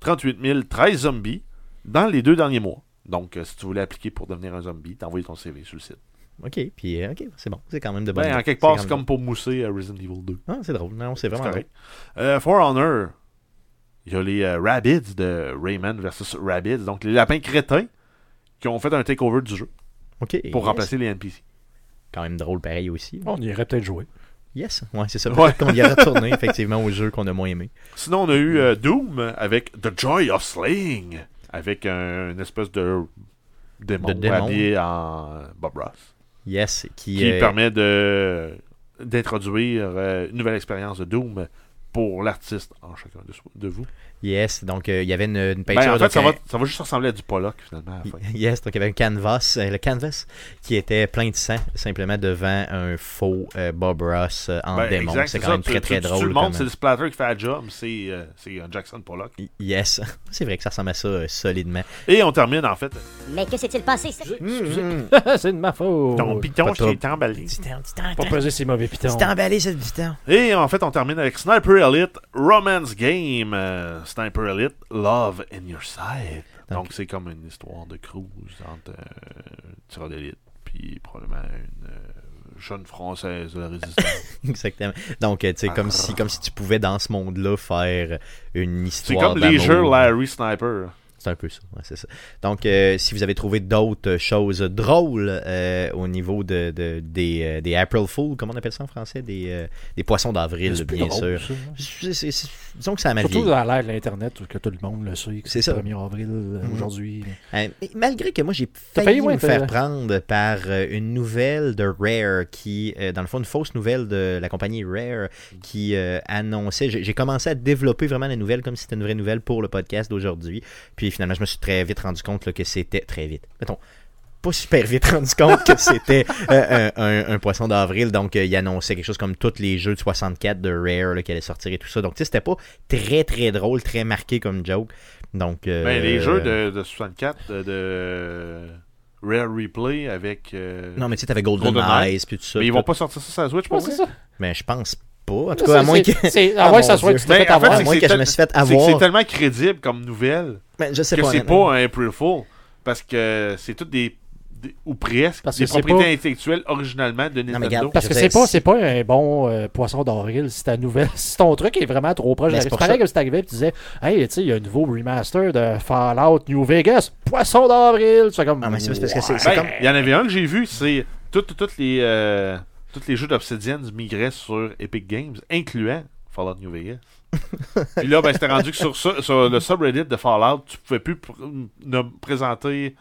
38 000, 13 zombies dans les deux derniers mois. Donc, euh, si tu voulais appliquer pour devenir un zombie, t'envoies ton CV sur le site. Ok, puis euh, ok, c'est bon. C'est quand même de bonnes Ben, en quelque part, c'est comme pour mousser euh, Resident Evil 2. Ah, c'est drôle. Non, c'est vraiment drôle. correct. Euh, For Honor, il y a les euh, Rabbids de Rayman versus Rabbids, donc les lapins crétins qui ont fait un takeover du jeu Ok. pour yes. remplacer les NPC. Quand même drôle pareil aussi. On irait peut-être jouer. Yes. Ouais, c'est ça. Ouais. Qu'on y a retourné effectivement au jeu qu'on a moins aimé. Sinon, on a eu euh, Doom avec The Joy of Slaying, avec un, une espèce de démon, De démon. habillé en Bob Ross, Yes. Qui, qui euh, permet de d'introduire euh, une nouvelle expérience de Doom pour l'artiste en chacun de vous. Yes. Donc euh, il y avait une, une peinture. Ben, en fait, donc, ça un- va, ça va juste ressembler à du Pollock finalement. À la fin. [laughs] Yes, donc il y avait un canvas, euh, le canvas qui était plein de sang simplement devant un faux euh, Bob Ross euh, en Ben, démon. C'est c'est quand ça. même Tu- très tu- très tu- drôle. Tout le monde, c'est le splatter qui fait la job, c'est euh, c'est, euh, Jackson Pollock. Yes, [laughs] c'est vrai que ça ressemble à ça euh, solidement. Et on termine en fait. Mais que s'est-il passé cette... [laughs] c'est de ma faute. Ton piton qui est emballé. Pas peser ces mauvais pitons. C'est emballé cette piton. Et en fait, on termine avec Sniper Elite Romance Game. Sniper Elite Love in Your Sight. Donc, c'est comme une histoire de cruise entre un tireur d'élite puis probablement une euh, jeune française de la résistance. [laughs] Exactement. Donc, tu sais, comme si, comme si tu pouvais dans ce monde-là faire une c'est histoire. comme les jeux Larry Sniper. C'est un peu ça. ouais, c'est ça. Donc, euh, si vous avez trouvé d'autres choses drôles euh, au niveau de, de- des, euh, des April Fool, comment on appelle ça en français? Des, euh, des poissons d'avril, bien drôle, sûr. C'est- c'est- c'est- disons que ça m'a Surtout dans l'ère de l'Internet, que tout le monde le sait, que C'est c'est ça. le 1er avril Mhm. aujourd'hui. Malgré que moi j'ai failli failli, ouais, me faire prendre par une nouvelle de Rare qui, dans le fond, une fausse nouvelle de la compagnie Rare qui annonçait. J'ai j'ai commencé à développer vraiment la nouvelle comme si c'était une vraie nouvelle pour le podcast d'aujourd'hui. Puis finalement, je me suis très vite rendu compte là, que c'était très vite. Mettons. Pas super vite [laughs] rendu compte que c'était euh, un, un- un poisson d'avril. Donc, euh, il annonçait quelque chose comme tous les jeux de 64 de Rare là, qui allaient sortir et tout ça. Donc, tu sais, c'était pas très très drôle, très marqué comme joke. Donc, euh, Ben, les jeux de, de 64 de, de Rare Replay avec. euh, Non, mais tu sais, t'avais Golden, GoldenEye. Eyes puis tout ça. mais ils tout- vont pas sortir ça sur la Switch pour Ouais, c'est vrai? ça. Mais je pense pas. En tout cas, à moins que. Ah, À moins mon que ça soit que tu Ben, fait en fait, avoir. à c'est moins que que je c'est me suis fait C'est que c'est avoir. tellement crédible comme nouvelle Ben, je sais que c'est pas un April Fool. Parce que c'est toutes des, ou presque Parce des que propriétés pas- intellectuelles originalement de Nintendo. regarde, Parce que c'est pas, c'est pas un bon euh, poisson d'avril si ta nouvelle. [laughs] Si ton truc est vraiment trop proche, de- c'est pareil ça. que si t'arrivais et tu disais Hey, tu sais, il y a un nouveau remaster de Fallout New Vegas, poisson d'avril. Tu fais comme. Ah, mais c'est parce que c'est- c'est Ben, comme- Il y en avait un que j'ai vu, c'est tous les, euh, tous les jeux d'Obsidian migraient sur Epic Games, incluant Fallout New Vegas. [laughs] Puis là, ben, c'était rendu que sur, sur le subreddit de Fallout, tu pouvais plus pr- ne présenter.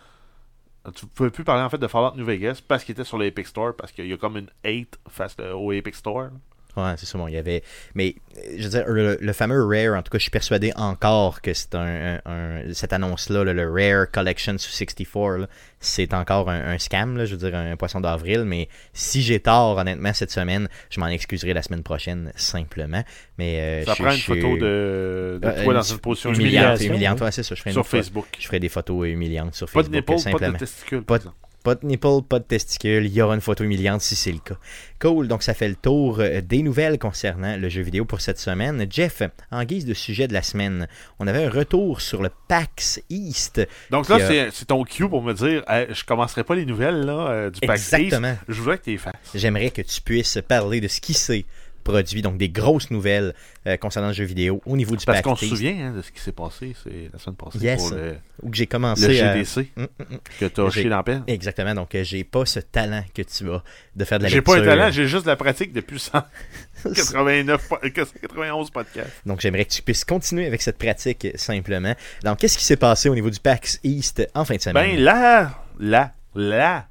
Tu pouvais plus parler en fait de Fallout New Vegas parce qu'il était sur l'Epic Store, parce qu'il y a comme une hate face au Epic Store. Ouais, c'est ça, bon, il y avait... Mais, je veux dire, le, le fameux Rare, en tout cas, je suis persuadé encore que c'est un, un- un- cette annonce-là, là, le Rare Collection sur 64, là, c'est encore un, un scam, là, je veux dire, un poisson d'avril, mais si j'ai tort, honnêtement, cette semaine, je m'en excuserai la semaine prochaine, simplement, mais... euh, Ça je- prend une je- photo de, de Euh, toi une- dans une position humiliante, humiliante ouais, c'est ça, je ferai sur fois- Facebook. Je ferai des photos humiliantes sur Pas de Facebook, nipple, pas simplement. de testicules. Pas par de-. Pas de nipple, pas de testicules, il y aura une photo humiliante si c'est le cas. Cool, donc ça fait le tour euh, des nouvelles concernant le jeu vidéo pour cette semaine. Jeff, en guise de sujet de la semaine, on avait un retour sur le PAX East. Donc là, euh, c'est c'est ton cue pour me dire hey, je commencerai pas les nouvelles là, euh, du PAX East. Exactement. Je voudrais que tu les fasses. J'aimerais que tu puisses parler de ce qui s'est produit, donc des grosses nouvelles euh, concernant le jeu vidéo au niveau du Parce qu'on se souvient hein, de ce qui s'est passé c'est la semaine passée Yes. pour le, où que j'ai le commencé à... GDC Hum, hum, hum. que tu as chié dans pelle. Exactement, donc euh, j'ai pas ce talent que tu as de faire de la J'ai pas un talent, j'ai juste de la pratique depuis 189, [laughs] po- 91 podcasts. Donc j'aimerais que tu puisses continuer avec cette pratique euh, simplement. Donc qu'est-ce qui s'est passé au niveau du PAX East en fin de semaine? Ben là, là, là,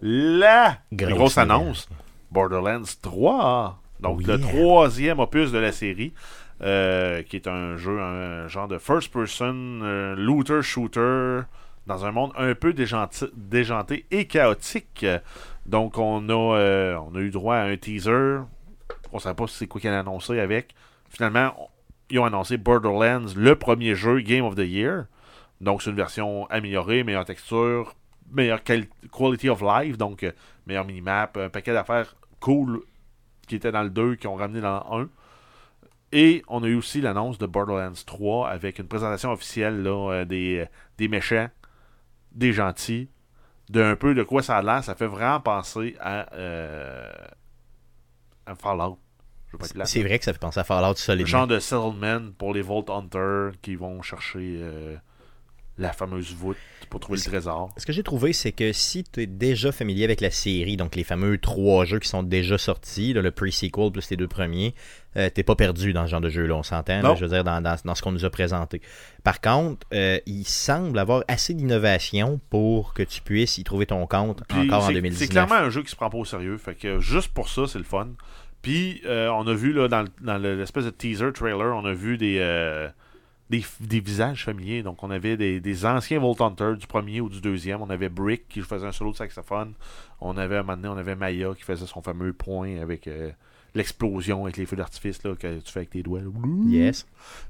là, Grosse grosse, annonce. Borderlands 3. Donc le troisième opus de la série. euh, qui est un jeu, un genre de first-person euh, looter-shooter dans un monde un peu déjanté et chaotique. Donc on a, euh, on a eu droit à un teaser. On ne savait pas c'est quoi qu'ils allaient annoncer avec. Finalement, on- ils ont annoncé Borderlands, le premier jeu Game of the Year. Donc c'est une version améliorée, meilleure texture, meilleure quali- quality of life, donc meilleure minimap, un paquet d'affaires cool qui étaient dans le 2 qui ont ramené dans le 1. Et on a eu aussi l'annonce de Borderlands 3 avec une présentation officielle là, euh, des, des méchants, des gentils, d'un peu de quoi ça a l'air. Ça fait vraiment penser à, euh, à Fallout. C'est vrai que ça fait penser à Fallout le solidement. genre de settlement pour les Vault Hunters qui vont chercher euh, la fameuse voûte pour trouver le trésor. Ce que j'ai trouvé, c'est que si tu es déjà familier avec la série, donc les fameux trois jeux qui sont déjà sortis, là, le pre-sequel plus les deux premiers, euh, t'es pas perdu dans ce genre de jeu-là, on s'entend, là, je veux dire, dans, dans- dans ce qu'on nous a présenté. Par contre, euh, il semble avoir assez d'innovation pour que tu puisses y trouver ton compte Puis encore en c'est- 2019. C'est clairement un jeu qui se prend pas au sérieux. Fait que juste pour ça, c'est le fun. Puis euh, on a vu là, dans, le- dans le- l'espèce de teaser trailer, on a vu des, euh, des, des visages familiers. Donc on avait des, des anciens Vault Hunters du premier ou du deuxième. On avait Brick qui faisait un solo de saxophone. On avait un moment donné, on avait Maya qui faisait son fameux point avec euh, l'explosion avec les feux d'artifice que tu fais avec tes doigts. là. Yes.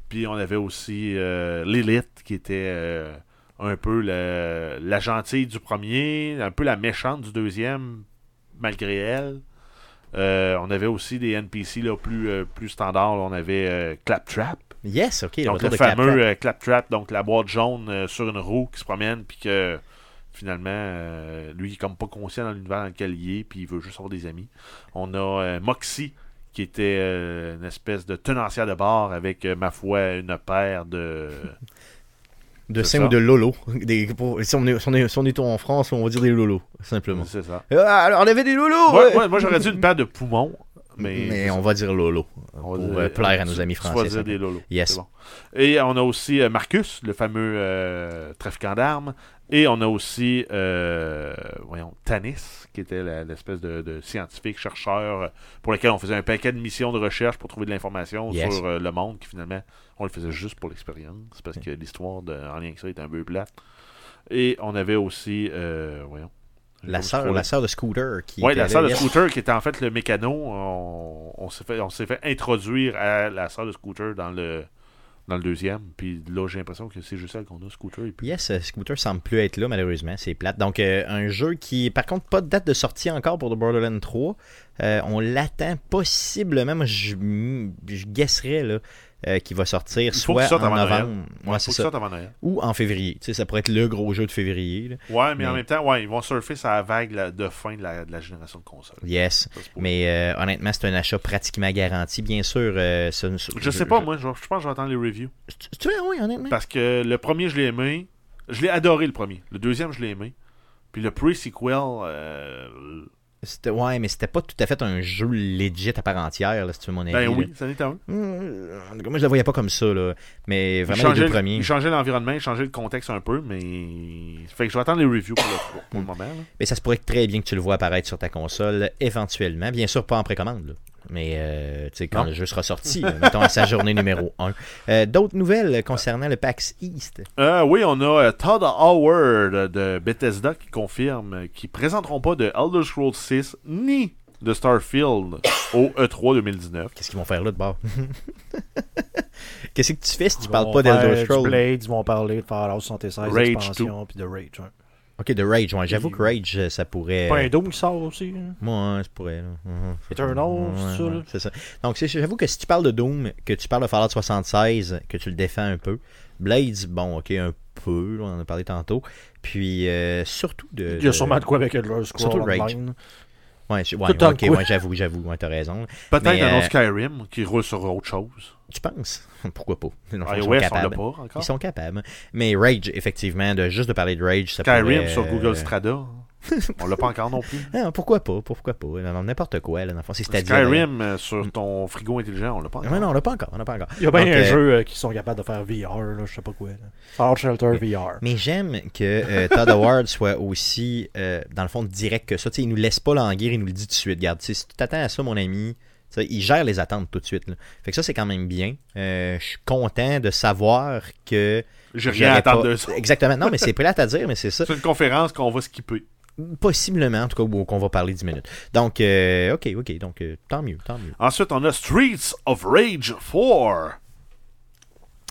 Puis on avait aussi euh, Lilith qui était euh, un peu la gentille du premier, un peu la méchante du deuxième, malgré elle. On avait aussi des NPC là, plus, plus standards. là. On avait Claptrap. Yes, ok. Donc le fameux Claptrap. euh, Claptrap, donc la boîte jaune euh, sur une roue qui se promène, puis que finalement, euh, lui, il est comme pas conscient dans l'univers dans lequel il est, puis il veut juste avoir des amis. On a euh, Moxie, qui était euh, une espèce de tenancière de bar avec, ma foi, une paire de... de Saint ou de Lolo. Des, pour- si, on est, si, on est, si on est en France, on va dire des Lolo, simplement. C'est ça. Euh, alors, on avait des Lolo! Ouais. moi, j'aurais dit une paire de poumons, mais... Mais on va dire Lolo. On pour dire- euh, plaire à nos amis français. dire ça. des lolos. Yes. Bon. Et on a aussi euh, Marcus, le fameux euh, trafiquant d'armes. Et on a aussi, euh, voyons, Tanis, qui était l'espèce de, de scientifique, chercheur, pour lequel on faisait un paquet de missions de recherche pour trouver de l'information Yes. sur euh, le monde, qui finalement, on le faisait juste pour l'expérience, parce que l'histoire en lien avec ça est un peu plate. Et on avait aussi, voyons. La sœur, la sœur de Scooter qui Oui, la sœur de Scooter qui était en fait le mécano. On, on s'est fait, fait introduire à la sœur de Scooter dans le, dans le deuxième. Puis là, j'ai l'impression que c'est juste elle qu'on a, Scooter. Et puis, Yes, euh, Scooter semble plus être là, malheureusement. C'est plate. Donc, euh, un jeu qui, par contre, pas de date de sortie encore pour The Borderlands 3. Euh, on l'attend possiblement. Moi, je, je guesserais là, euh, qu'il va sortir Il faut soit sorte en novembre Ouais, ouais, faut c'est que ça, ça avant Noël. ou en février. Tu sais, ça pourrait être le gros jeu de février. là. Ouais, mais, en même temps, ouais, ils vont surfer sur la vague là, de fin de la, de la génération de consoles. Yes. Ça, Mais euh, honnêtement, c'est un achat pratiquement garanti. Bien sûr, euh, ça- je sais pas, moi, je, je pense que je vais attendre les reviews. Tu, vois, oui, honnêtement. Parce que le premier, je l'ai aimé. Je l'ai adoré, le premier. Le deuxième, je l'ai aimé. Puis le pre-sequel, euh, C'était, ouais, mais c'était pas tout à fait un jeu legit à part entière, là, si tu veux mon avis. Ben là. oui, ça en était un. Hum, en tout cas, moi, je le voyais pas comme ça, là. Mais vraiment, les deux premiers. il changeait l'environnement, il changeait le contexte un peu, mais. Fait que je vais attendre les reviews pour le, pour le moment. là. Mais ça se pourrait très bien que tu le vois apparaître sur ta console éventuellement. Bien sûr, pas en précommande. là. Mais euh, tu sais, quand Non. le jeu sera sorti, mettons à sa journée numéro 1. D'autres nouvelles concernant le PAX East? Euh, oui, on a euh, Todd Howard de Bethesda qui confirme qu'ils présenteront pas de Elder Scrolls 6 ni de Starfield [coughs] au E E3 2019. Qu'est-ce qu'ils vont faire là de bord? [laughs] Qu'est-ce que tu fais si tu Ils parles pas d'Elder Scrolls? Blade, ils vont parler de Fallout 76, Rage l'expansion, puis de Rage. ouais. Ok, de Rage. Ouais, J'avoue que Rage, euh, ça pourrait. Pas un Doom qui sort aussi. Moi, ouais, ça pourrait. Eternal, c'est ça. Donc, j'avoue que si tu parles de Doom, que tu parles de Fallout 76, que tu le défends un peu, Blades, bon, ok, un peu, on en a parlé tantôt. Puis, euh, surtout de. Il y a de- sûrement de quoi avec Elder Surtout Scrolls Rage. Ouais, je- ouais, j'avoue, j'avoue, ouais, t'as raison. Peut-être un euh, autre Skyrim qui roule sur autre chose. Tu penses? [laughs] Pourquoi pas? Fond, ils sont capables. pas encore. Ils sont capables. Mais Rage, effectivement, de juste de parler de Rage, ça Skyrim pourrait, sur euh, Google Strada. [laughs] on l'a pas encore non plus. Non, pourquoi pas Pourquoi pas N'importe quoi, là, dans le fond, c'est. Skyrim euh, sur ton frigo intelligent, on l'a pas encore. Ouais, non, on l'a pas encore. On l'a pas encore. Il y a bien Donc, un euh, jeu euh, qui sont capables de faire VR, là, je sais pas quoi. Fallout Shelter VR. Mais j'aime que euh, Todd Howard soit aussi, euh, dans le fond, direct que ça. Il nous laisse pas languir, il nous le dit tout de suite. Regarde, si tu t'attends à ça, mon ami, il gère les attentes tout de suite. là. Fait que ça, c'est quand même bien. Euh, je suis content de savoir que. J'ai rien à attendre pas- de ça. Exactement. Non, mais c'est plate à dire, mais c'est ça. C'est une conférence qu'on va skipper. Possiblement, en tout cas, ou qu'on va parler 10 minutes. Donc, euh, ok, ok. Donc, euh, tant mieux, tant mieux. Ensuite, on a Streets of Rage 4.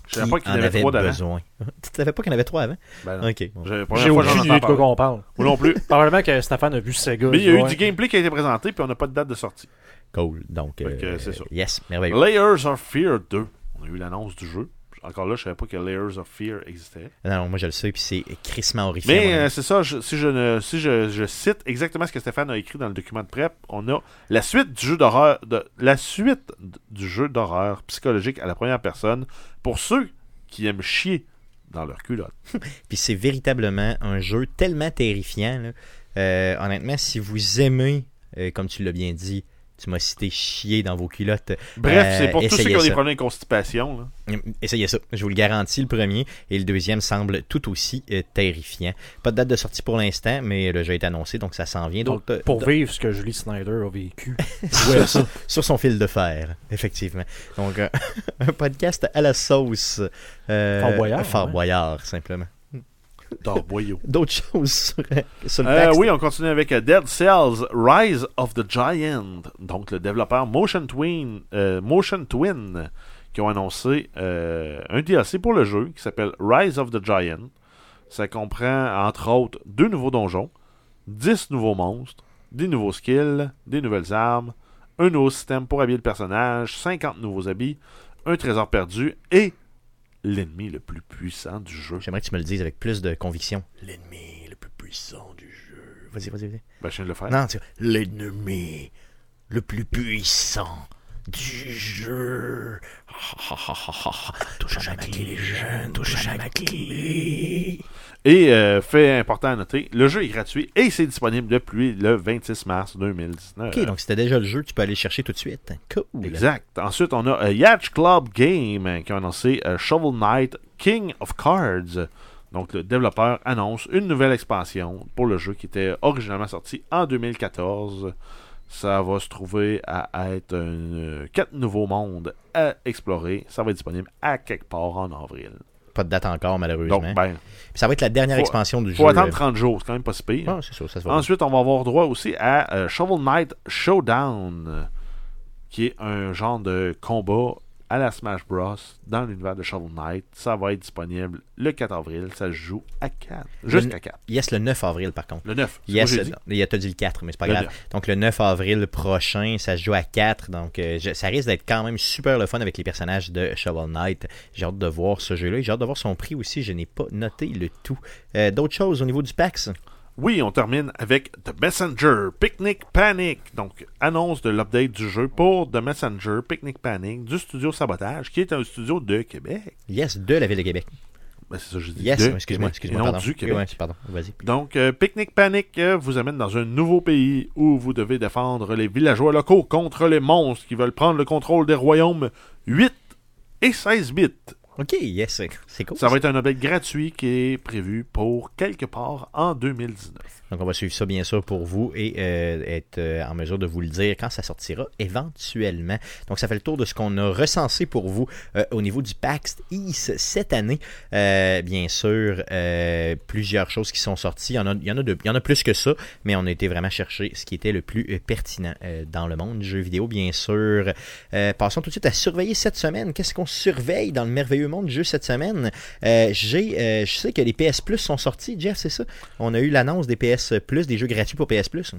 Je savais pas qu'il y en avait avait trois d'avant. besoin. [laughs] tu savais pas qu'il y en avait trois avant? Ben non. Ok. bon. J'ai- J'ai première fois que j'en aucune idée de quoi parler. qu'on parle. Moi non plus. [laughs] Probablement que Stéphane a vu Sega. Mais il y a eu ouais. du gameplay qui a été présenté, puis on n'a pas de date de sortie. Cool. Donc, euh, c'est ça. yes, merveilleux. Layers of Fear 2. On a eu l'annonce du jeu. Encore là, je savais pas que Layers of Fear existait. Non, moi je le sais, puis c'est crissement horrifiant. Mais euh, c'est ça, je- si, je, ne- si je, je cite exactement ce que Stéphane a écrit dans le document de prep, on a la suite du jeu d'horreur, de, la suite du jeu d'horreur psychologique à la première personne pour ceux qui aiment chier dans leur culotte. [laughs] Puis c'est véritablement un jeu tellement terrifiant. là. Euh, honnêtement, si vous aimez, euh, comme tu l'as bien dit, tu m'as cité chier dans vos culottes. Bref, euh, c'est pour tous ceux qui ont des ça. problèmes de constipation. là. Mm, Essayez ça. Je vous le garantis, le premier. Et le deuxième semble tout aussi euh, terrifiant. Pas de date de sortie pour l'instant, mais le jeu est annoncé, donc ça s'en vient. Donc, Donc, euh, pour vivre ce que Julie Snyder a vécu. [laughs] sur, sur- sur son fil de fer, effectivement. Donc, euh, [laughs] un podcast à la sauce. Euh, Fort Boyard, Fort ouais. Boyard, simplement. [laughs] D'autres choses sur, sur le Euh, texte. oui, on continue avec euh, Dead Cells Rise of the Giant. Donc, le développeur Motion Twin, euh, Motion Twin qui ont annoncé euh, un DLC pour le jeu qui s'appelle Rise of the Giant. Ça comprend, entre autres, deux nouveaux donjons, 10 nouveaux monstres, des nouveaux skills, des nouvelles armes, un nouveau système pour habiller le personnage, 50 nouveaux habits, un trésor perdu et l'ennemi le plus puissant du jeu. J'aimerais que tu me le dises avec plus de conviction. L'ennemi le plus puissant du jeu. Vas-y, vas-y, vas-y. Ben, je viens de le faire. Non, tu l'ennemi le plus puissant du jeu. touche à ma clé, les jeunes, touche à ma clé. Et euh, fait important à noter, le jeu est gratuit et c'est disponible depuis le 26 mars 2019. Ok, donc c'était déjà le jeu, tu peux aller chercher tout de suite. Cool. Exact. Ensuite, on a euh, Yacht Club Game euh, qui a annoncé euh, Shovel Knight King of Cards. Donc, le développeur annonce une nouvelle expansion pour le jeu qui était originalement sorti en 2014. Ça va se trouver à être un, quatre nouveaux mondes à explorer. Ça va être disponible à quelque part en avril. Pas de date encore, malheureusement. Donc, ben, ça va être la dernière faut- expansion du faut jeu. attendre euh. 30 jours. C'est quand même pas si pire. Ah, ça se va. Ensuite, on va avoir droit aussi à euh, Shovel Knight Showdown, euh, qui est un genre de combat à la Smash Bros. dans l'univers de Shovel Knight. Ça va être disponible le 4 avril. Ça se joue à 4. Jusqu'à 4. Yes, le 9 avril, par contre. Le 9. c'est Yes, dit? il a dit le 4, mais c'est pas Le grave. 9. Donc le 9 avril prochain, ça se joue à 4. Donc euh, je- ça risque d'être quand même super le fun avec les personnages de Shovel Knight. J'ai hâte de voir ce jeu-là. J'ai hâte de voir son prix aussi. Je n'ai pas noté le tout. Euh, D'autres choses au niveau du PAX? Oui, on termine avec The Messenger Picnic Panic. Donc, annonce de l'update du jeu pour The Messenger Picnic Panic du studio Sabotage, qui est un studio de Québec. Yes, de la ville de Québec. Ben, c'est ça, je dis. Yes, excuse-moi, excuse-moi, du Québec. Pardon, vas-y. Donc, euh, Picnic Panic euh, vous amène dans un nouveau pays où vous devez défendre les villageois locaux contre les monstres qui veulent prendre le contrôle des royaumes 8 et 16 bits. Ok, yes, c'est- cool. Ça va être un update gratuit qui est prévu pour quelque part en 2019. Donc, on va suivre ça, bien sûr, pour vous et euh, être euh, en mesure de vous le dire quand ça sortira éventuellement. Donc, ça fait le tour de ce qu'on a recensé pour vous euh, au niveau du PAX East cette année. Bien sûr, plusieurs choses qui sont sorties. Il y, en a, il, y en a plus que ça, mais on a été vraiment chercher ce qui était le plus pertinent dans le monde du jeu vidéo, bien sûr. Passons tout de suite à surveiller cette semaine. Qu'est-ce qu'on surveille dans le merveilleux monde du jeu cette semaine? J'ai, je sais que les PS Plus sont sortis, Jeff, c'est ça? On a eu l'annonce des PS Plus, des jeux gratuits pour PS Plus.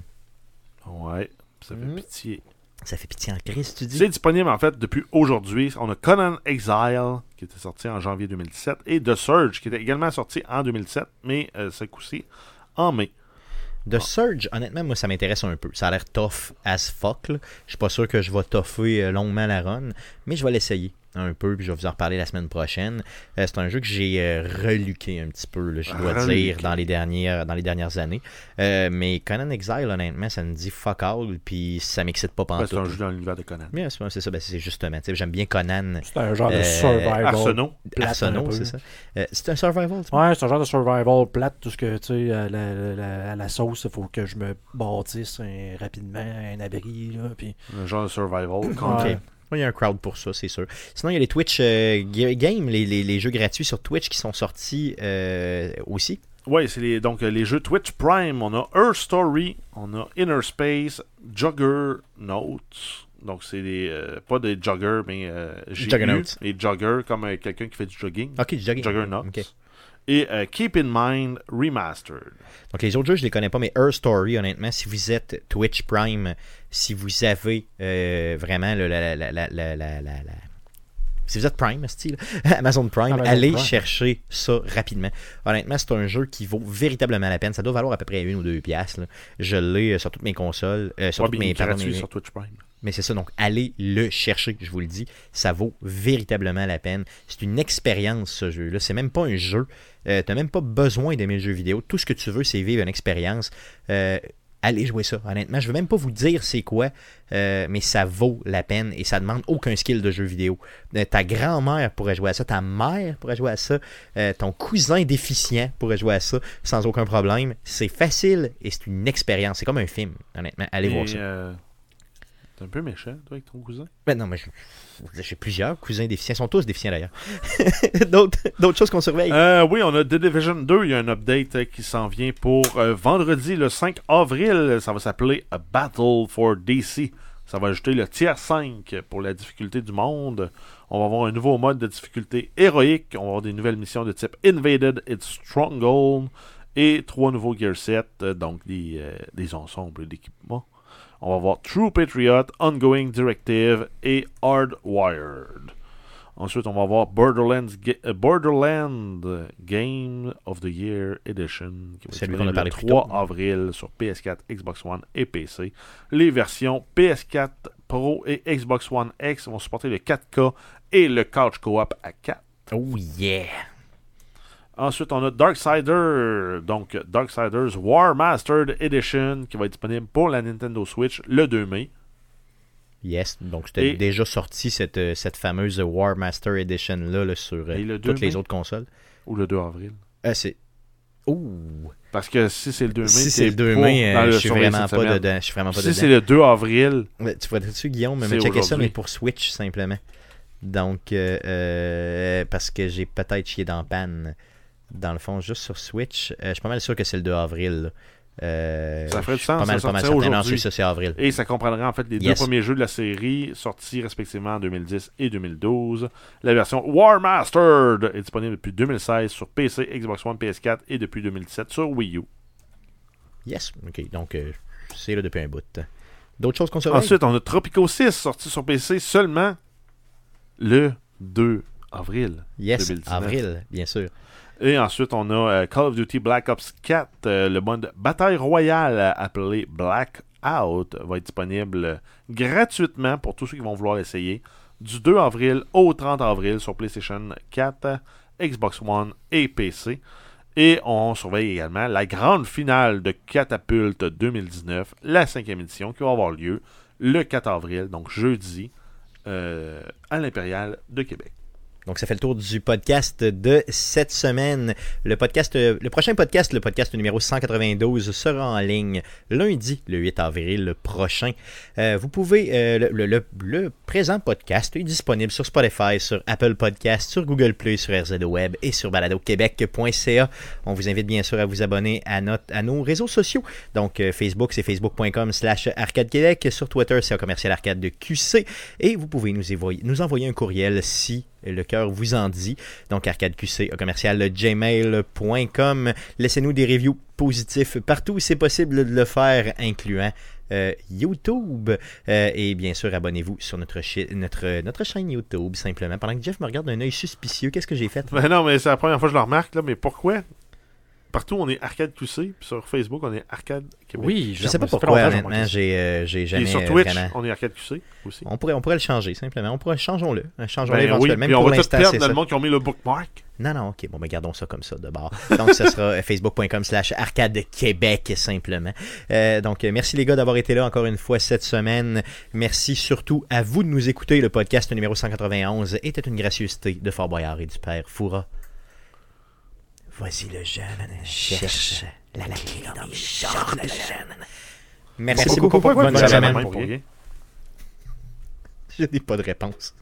Ouais, ça fait Mm. pitié. Ça fait pitié en crise, tu dis? C'est disponible en fait depuis aujourd'hui. On a Conan Exile qui était sorti en janvier 2017 et The Surge qui était également sorti en 2007, mais euh, ce coup-ci en mai. The Surge, honnêtement, moi, ça m'intéresse un peu. Ça a l'air tough as fuck. là. Je suis pas sûr que je vais toffer euh, longuement la run, mais je vais l'essayer un peu, puis je vais vous en reparler la semaine prochaine. Euh, c'est un jeu que j'ai euh, reluqué un petit peu, là, je dois Reluqué. dire, dans les dernières, dans les dernières années. Euh, mais Conan Exile, honnêtement, ça me dit fuck all, puis ça m'excite pas Ben, pantoute. c'est un jeu dans l'univers de Conan. Mais c'est c'est ça, ben, c'est justement. tu sais, J'aime bien Conan. C'est un genre de survival. Arsenault. plate Arsenault, c'est ça. Euh, c'est un survival? Ouais, c'est un genre de survival plate, tout ce que, tu sais, à la, la- la- sauce, il faut que je me bâtisse un- rapidement un abri, là, puis... Un genre de survival. Conan. Il y a un crowd pour ça, c'est sûr. Sinon, il y a les Twitch euh, ga- Games, les, les- les jeux gratuits sur Twitch qui sont sortis euh, aussi. Ouais, c'est les, donc euh, les jeux Twitch Prime. On a Earth Story, on a Inner Space, Juggernauts. Donc c'est des euh, pas des joggers, mais euh, JU, Juggernauts. Et jogger comme quelqu'un qui fait du jogging. Ok, du jogging. Juggernauts. Ok. Et euh, Keep in Mind Remastered. Donc, les autres jeux, je les connais pas, mais Earth Story, honnêtement, si vous êtes Twitch Prime, si vous avez euh, vraiment le- la, la, la, la, la, la- la- Si vous êtes Prime, style, [laughs] Amazon Prime, Amazon allez Prime. chercher ça rapidement. Honnêtement, c'est un jeu qui vaut véritablement la peine. Ça doit valoir à peu près une ou deux piastres. là. Je l'ai euh, sur toutes mes consoles, euh, sur Ouais, toutes mes, pardon, mes- sur Twitch Prime. Mais c'est ça, donc allez le chercher, je vous le dis. Ça vaut véritablement la peine. C'est une expérience, ce jeu-là. C'est même pas un jeu. Euh, T'as même pas besoin d'aimer le jeu vidéo. Tout ce que tu veux, c'est vivre une expérience. Euh, allez jouer ça, honnêtement. Je veux même pas vous dire c'est quoi, euh, mais ça vaut la peine et ça demande aucun skill de jeu vidéo. Euh, ta grand-mère pourrait jouer à ça, ta mère pourrait jouer à ça, ton cousin déficient pourrait jouer à ça sans aucun problème. C'est facile et c'est une expérience. C'est comme un film, honnêtement. Allez voir ça. T'es un peu méchant, toi, avec ton cousin? Ben non, mais j'ai plusieurs cousins déficients. Ils sont tous déficients d'ailleurs. [laughs] D'autres choses qu'on surveille. Euh, oui, on a The Division 2. Il y a un update euh, qui s'en vient pour euh, vendredi le 5 avril. Ça va s'appeler A Battle for DC. Ça va ajouter le tiers 5 pour la difficulté du monde. On va avoir un nouveau mode de difficulté héroïque. On va avoir des nouvelles missions de type Invaded et Stronghold. Et trois nouveaux gear sets, donc des, euh, des ensembles d'équipements. On va avoir True Patriot, Ongoing Directive et Hardwired. Ensuite, on va avoir Borderlands, Ga- euh, Borderland Game of the Year Edition qui va être le plus 3 tôt. avril sur PS4, Xbox One et PC. Les versions PS4 Pro et Xbox One X vont supporter le 4K et le couch co-op à 4. Oh yeah! Ensuite, on a Darksider, donc Darksiders War Mastered Edition qui va être disponible pour la Nintendo Switch le 2 mai. Yes, donc c'était Et- déjà sorti cette, euh, cette fameuse War Master Edition là, sur euh, le 2 toutes les mai? autres consoles. Ou le 2 avril? Euh, c'est. Ouh! Parce que si c'est le 2 mai, Si c'est le t'es 2 pas mai, euh, je suis vraiment pas semaine. dedans. Je suis vraiment pas Si c'est le 2 avril, Ouais, Tu pourrais dessus, Guillaume, mais checker ça, mais pour Switch simplement. Donc, euh, parce que j'ai peut-être chié dans panne. Dans le fond, juste sur Switch, euh, je suis pas mal sûr que c'est le 2 avril. Euh, Ça ferait du sens, Pas mal, ça pas mal aujourd'hui. ça, c'est avril. et ça comprendrait en fait les deux premiers jeux de la série sortis respectivement en 2010 et 2012. La version War Mastered est disponible depuis 2016 sur PC, Xbox One, PS4 et depuis 2017 sur Wii U. Yes, ok, donc euh, c'est là depuis un bout. D'autres choses qu'on surveille? Ensuite, on a Tropico 6 sorti sur PC seulement le 2 avril. yes, 2019. avril, bien sûr. Et ensuite, on a euh, Call of Duty Black Ops 4, euh, le mode bataille royale euh, appelé Blackout va être disponible gratuitement pour tous ceux qui vont vouloir l'essayer du 2 avril au 30 avril sur PlayStation 4, Xbox One et PC. Et on surveille également la grande finale de Catapulte 2019, la cinquième édition, qui va avoir lieu le 4 avril, donc jeudi, à l'Impérial de Québec. Donc, ça fait le tour du podcast de cette semaine. Le podcast, euh, le prochain podcast, le podcast numéro 192, sera en ligne lundi, le 8 avril prochain. Euh, vous pouvez, euh, le, le- le- le présent podcast est disponible sur Spotify, sur Apple Podcast, sur Google Play, sur RZO Web et sur baladoquebec.ca. On vous invite bien sûr à vous abonner à, notre, à nos réseaux sociaux. Donc, Facebook, c'est facebook.com slash arcade Québec. Sur Twitter, c'est un commercial arcade de QC. Et vous pouvez nous envoyer, nous envoyer un courriel si le cœur vous en dit. Donc, arcadeqc, commercial gmail.com. Laissez-nous des reviews positifs partout où c'est possible de le faire, incluant euh, YouTube. Euh, et bien sûr, abonnez-vous sur notre, notre chaîne YouTube, simplement. Pendant que Jeff me regarde d'un œil suspicieux, qu'est-ce que j'ai fait? Ben non, mais c'est la première fois que je le remarque, là, mais pourquoi? Partout, on est Arcade QC, puis sur Facebook, on est Arcade Québec. Oui, Je sais pas pourquoi, honnêtement, j'ai euh, j'ai Et jamais sur euh, Twitch, vraiment... on est Arcade QC aussi. On pourrait, on pourrait le changer, simplement. On pourrait, changeons-le. Changeons-le Ben oui, éventuellement. Même puis on va tout perdre c'est dans ça. le monde qui ont mis le bookmark. Non, non, ok. Bon, ben gardons ça comme ça de bord. [laughs] Donc, ce sera euh, facebook.com slash arcade Québec, simplement. Euh, donc, merci les gars d'avoir été là encore une fois cette semaine. Merci surtout à vous de nous écouter. Le podcast numéro 191 était une gracieuseté de Fort Boyard et du Père Foura. Voici le jeune cherche la clé dans les genres de jeune. Merci beaucoup. Bonne Bonne semaine. pour n'ai pas de réponse.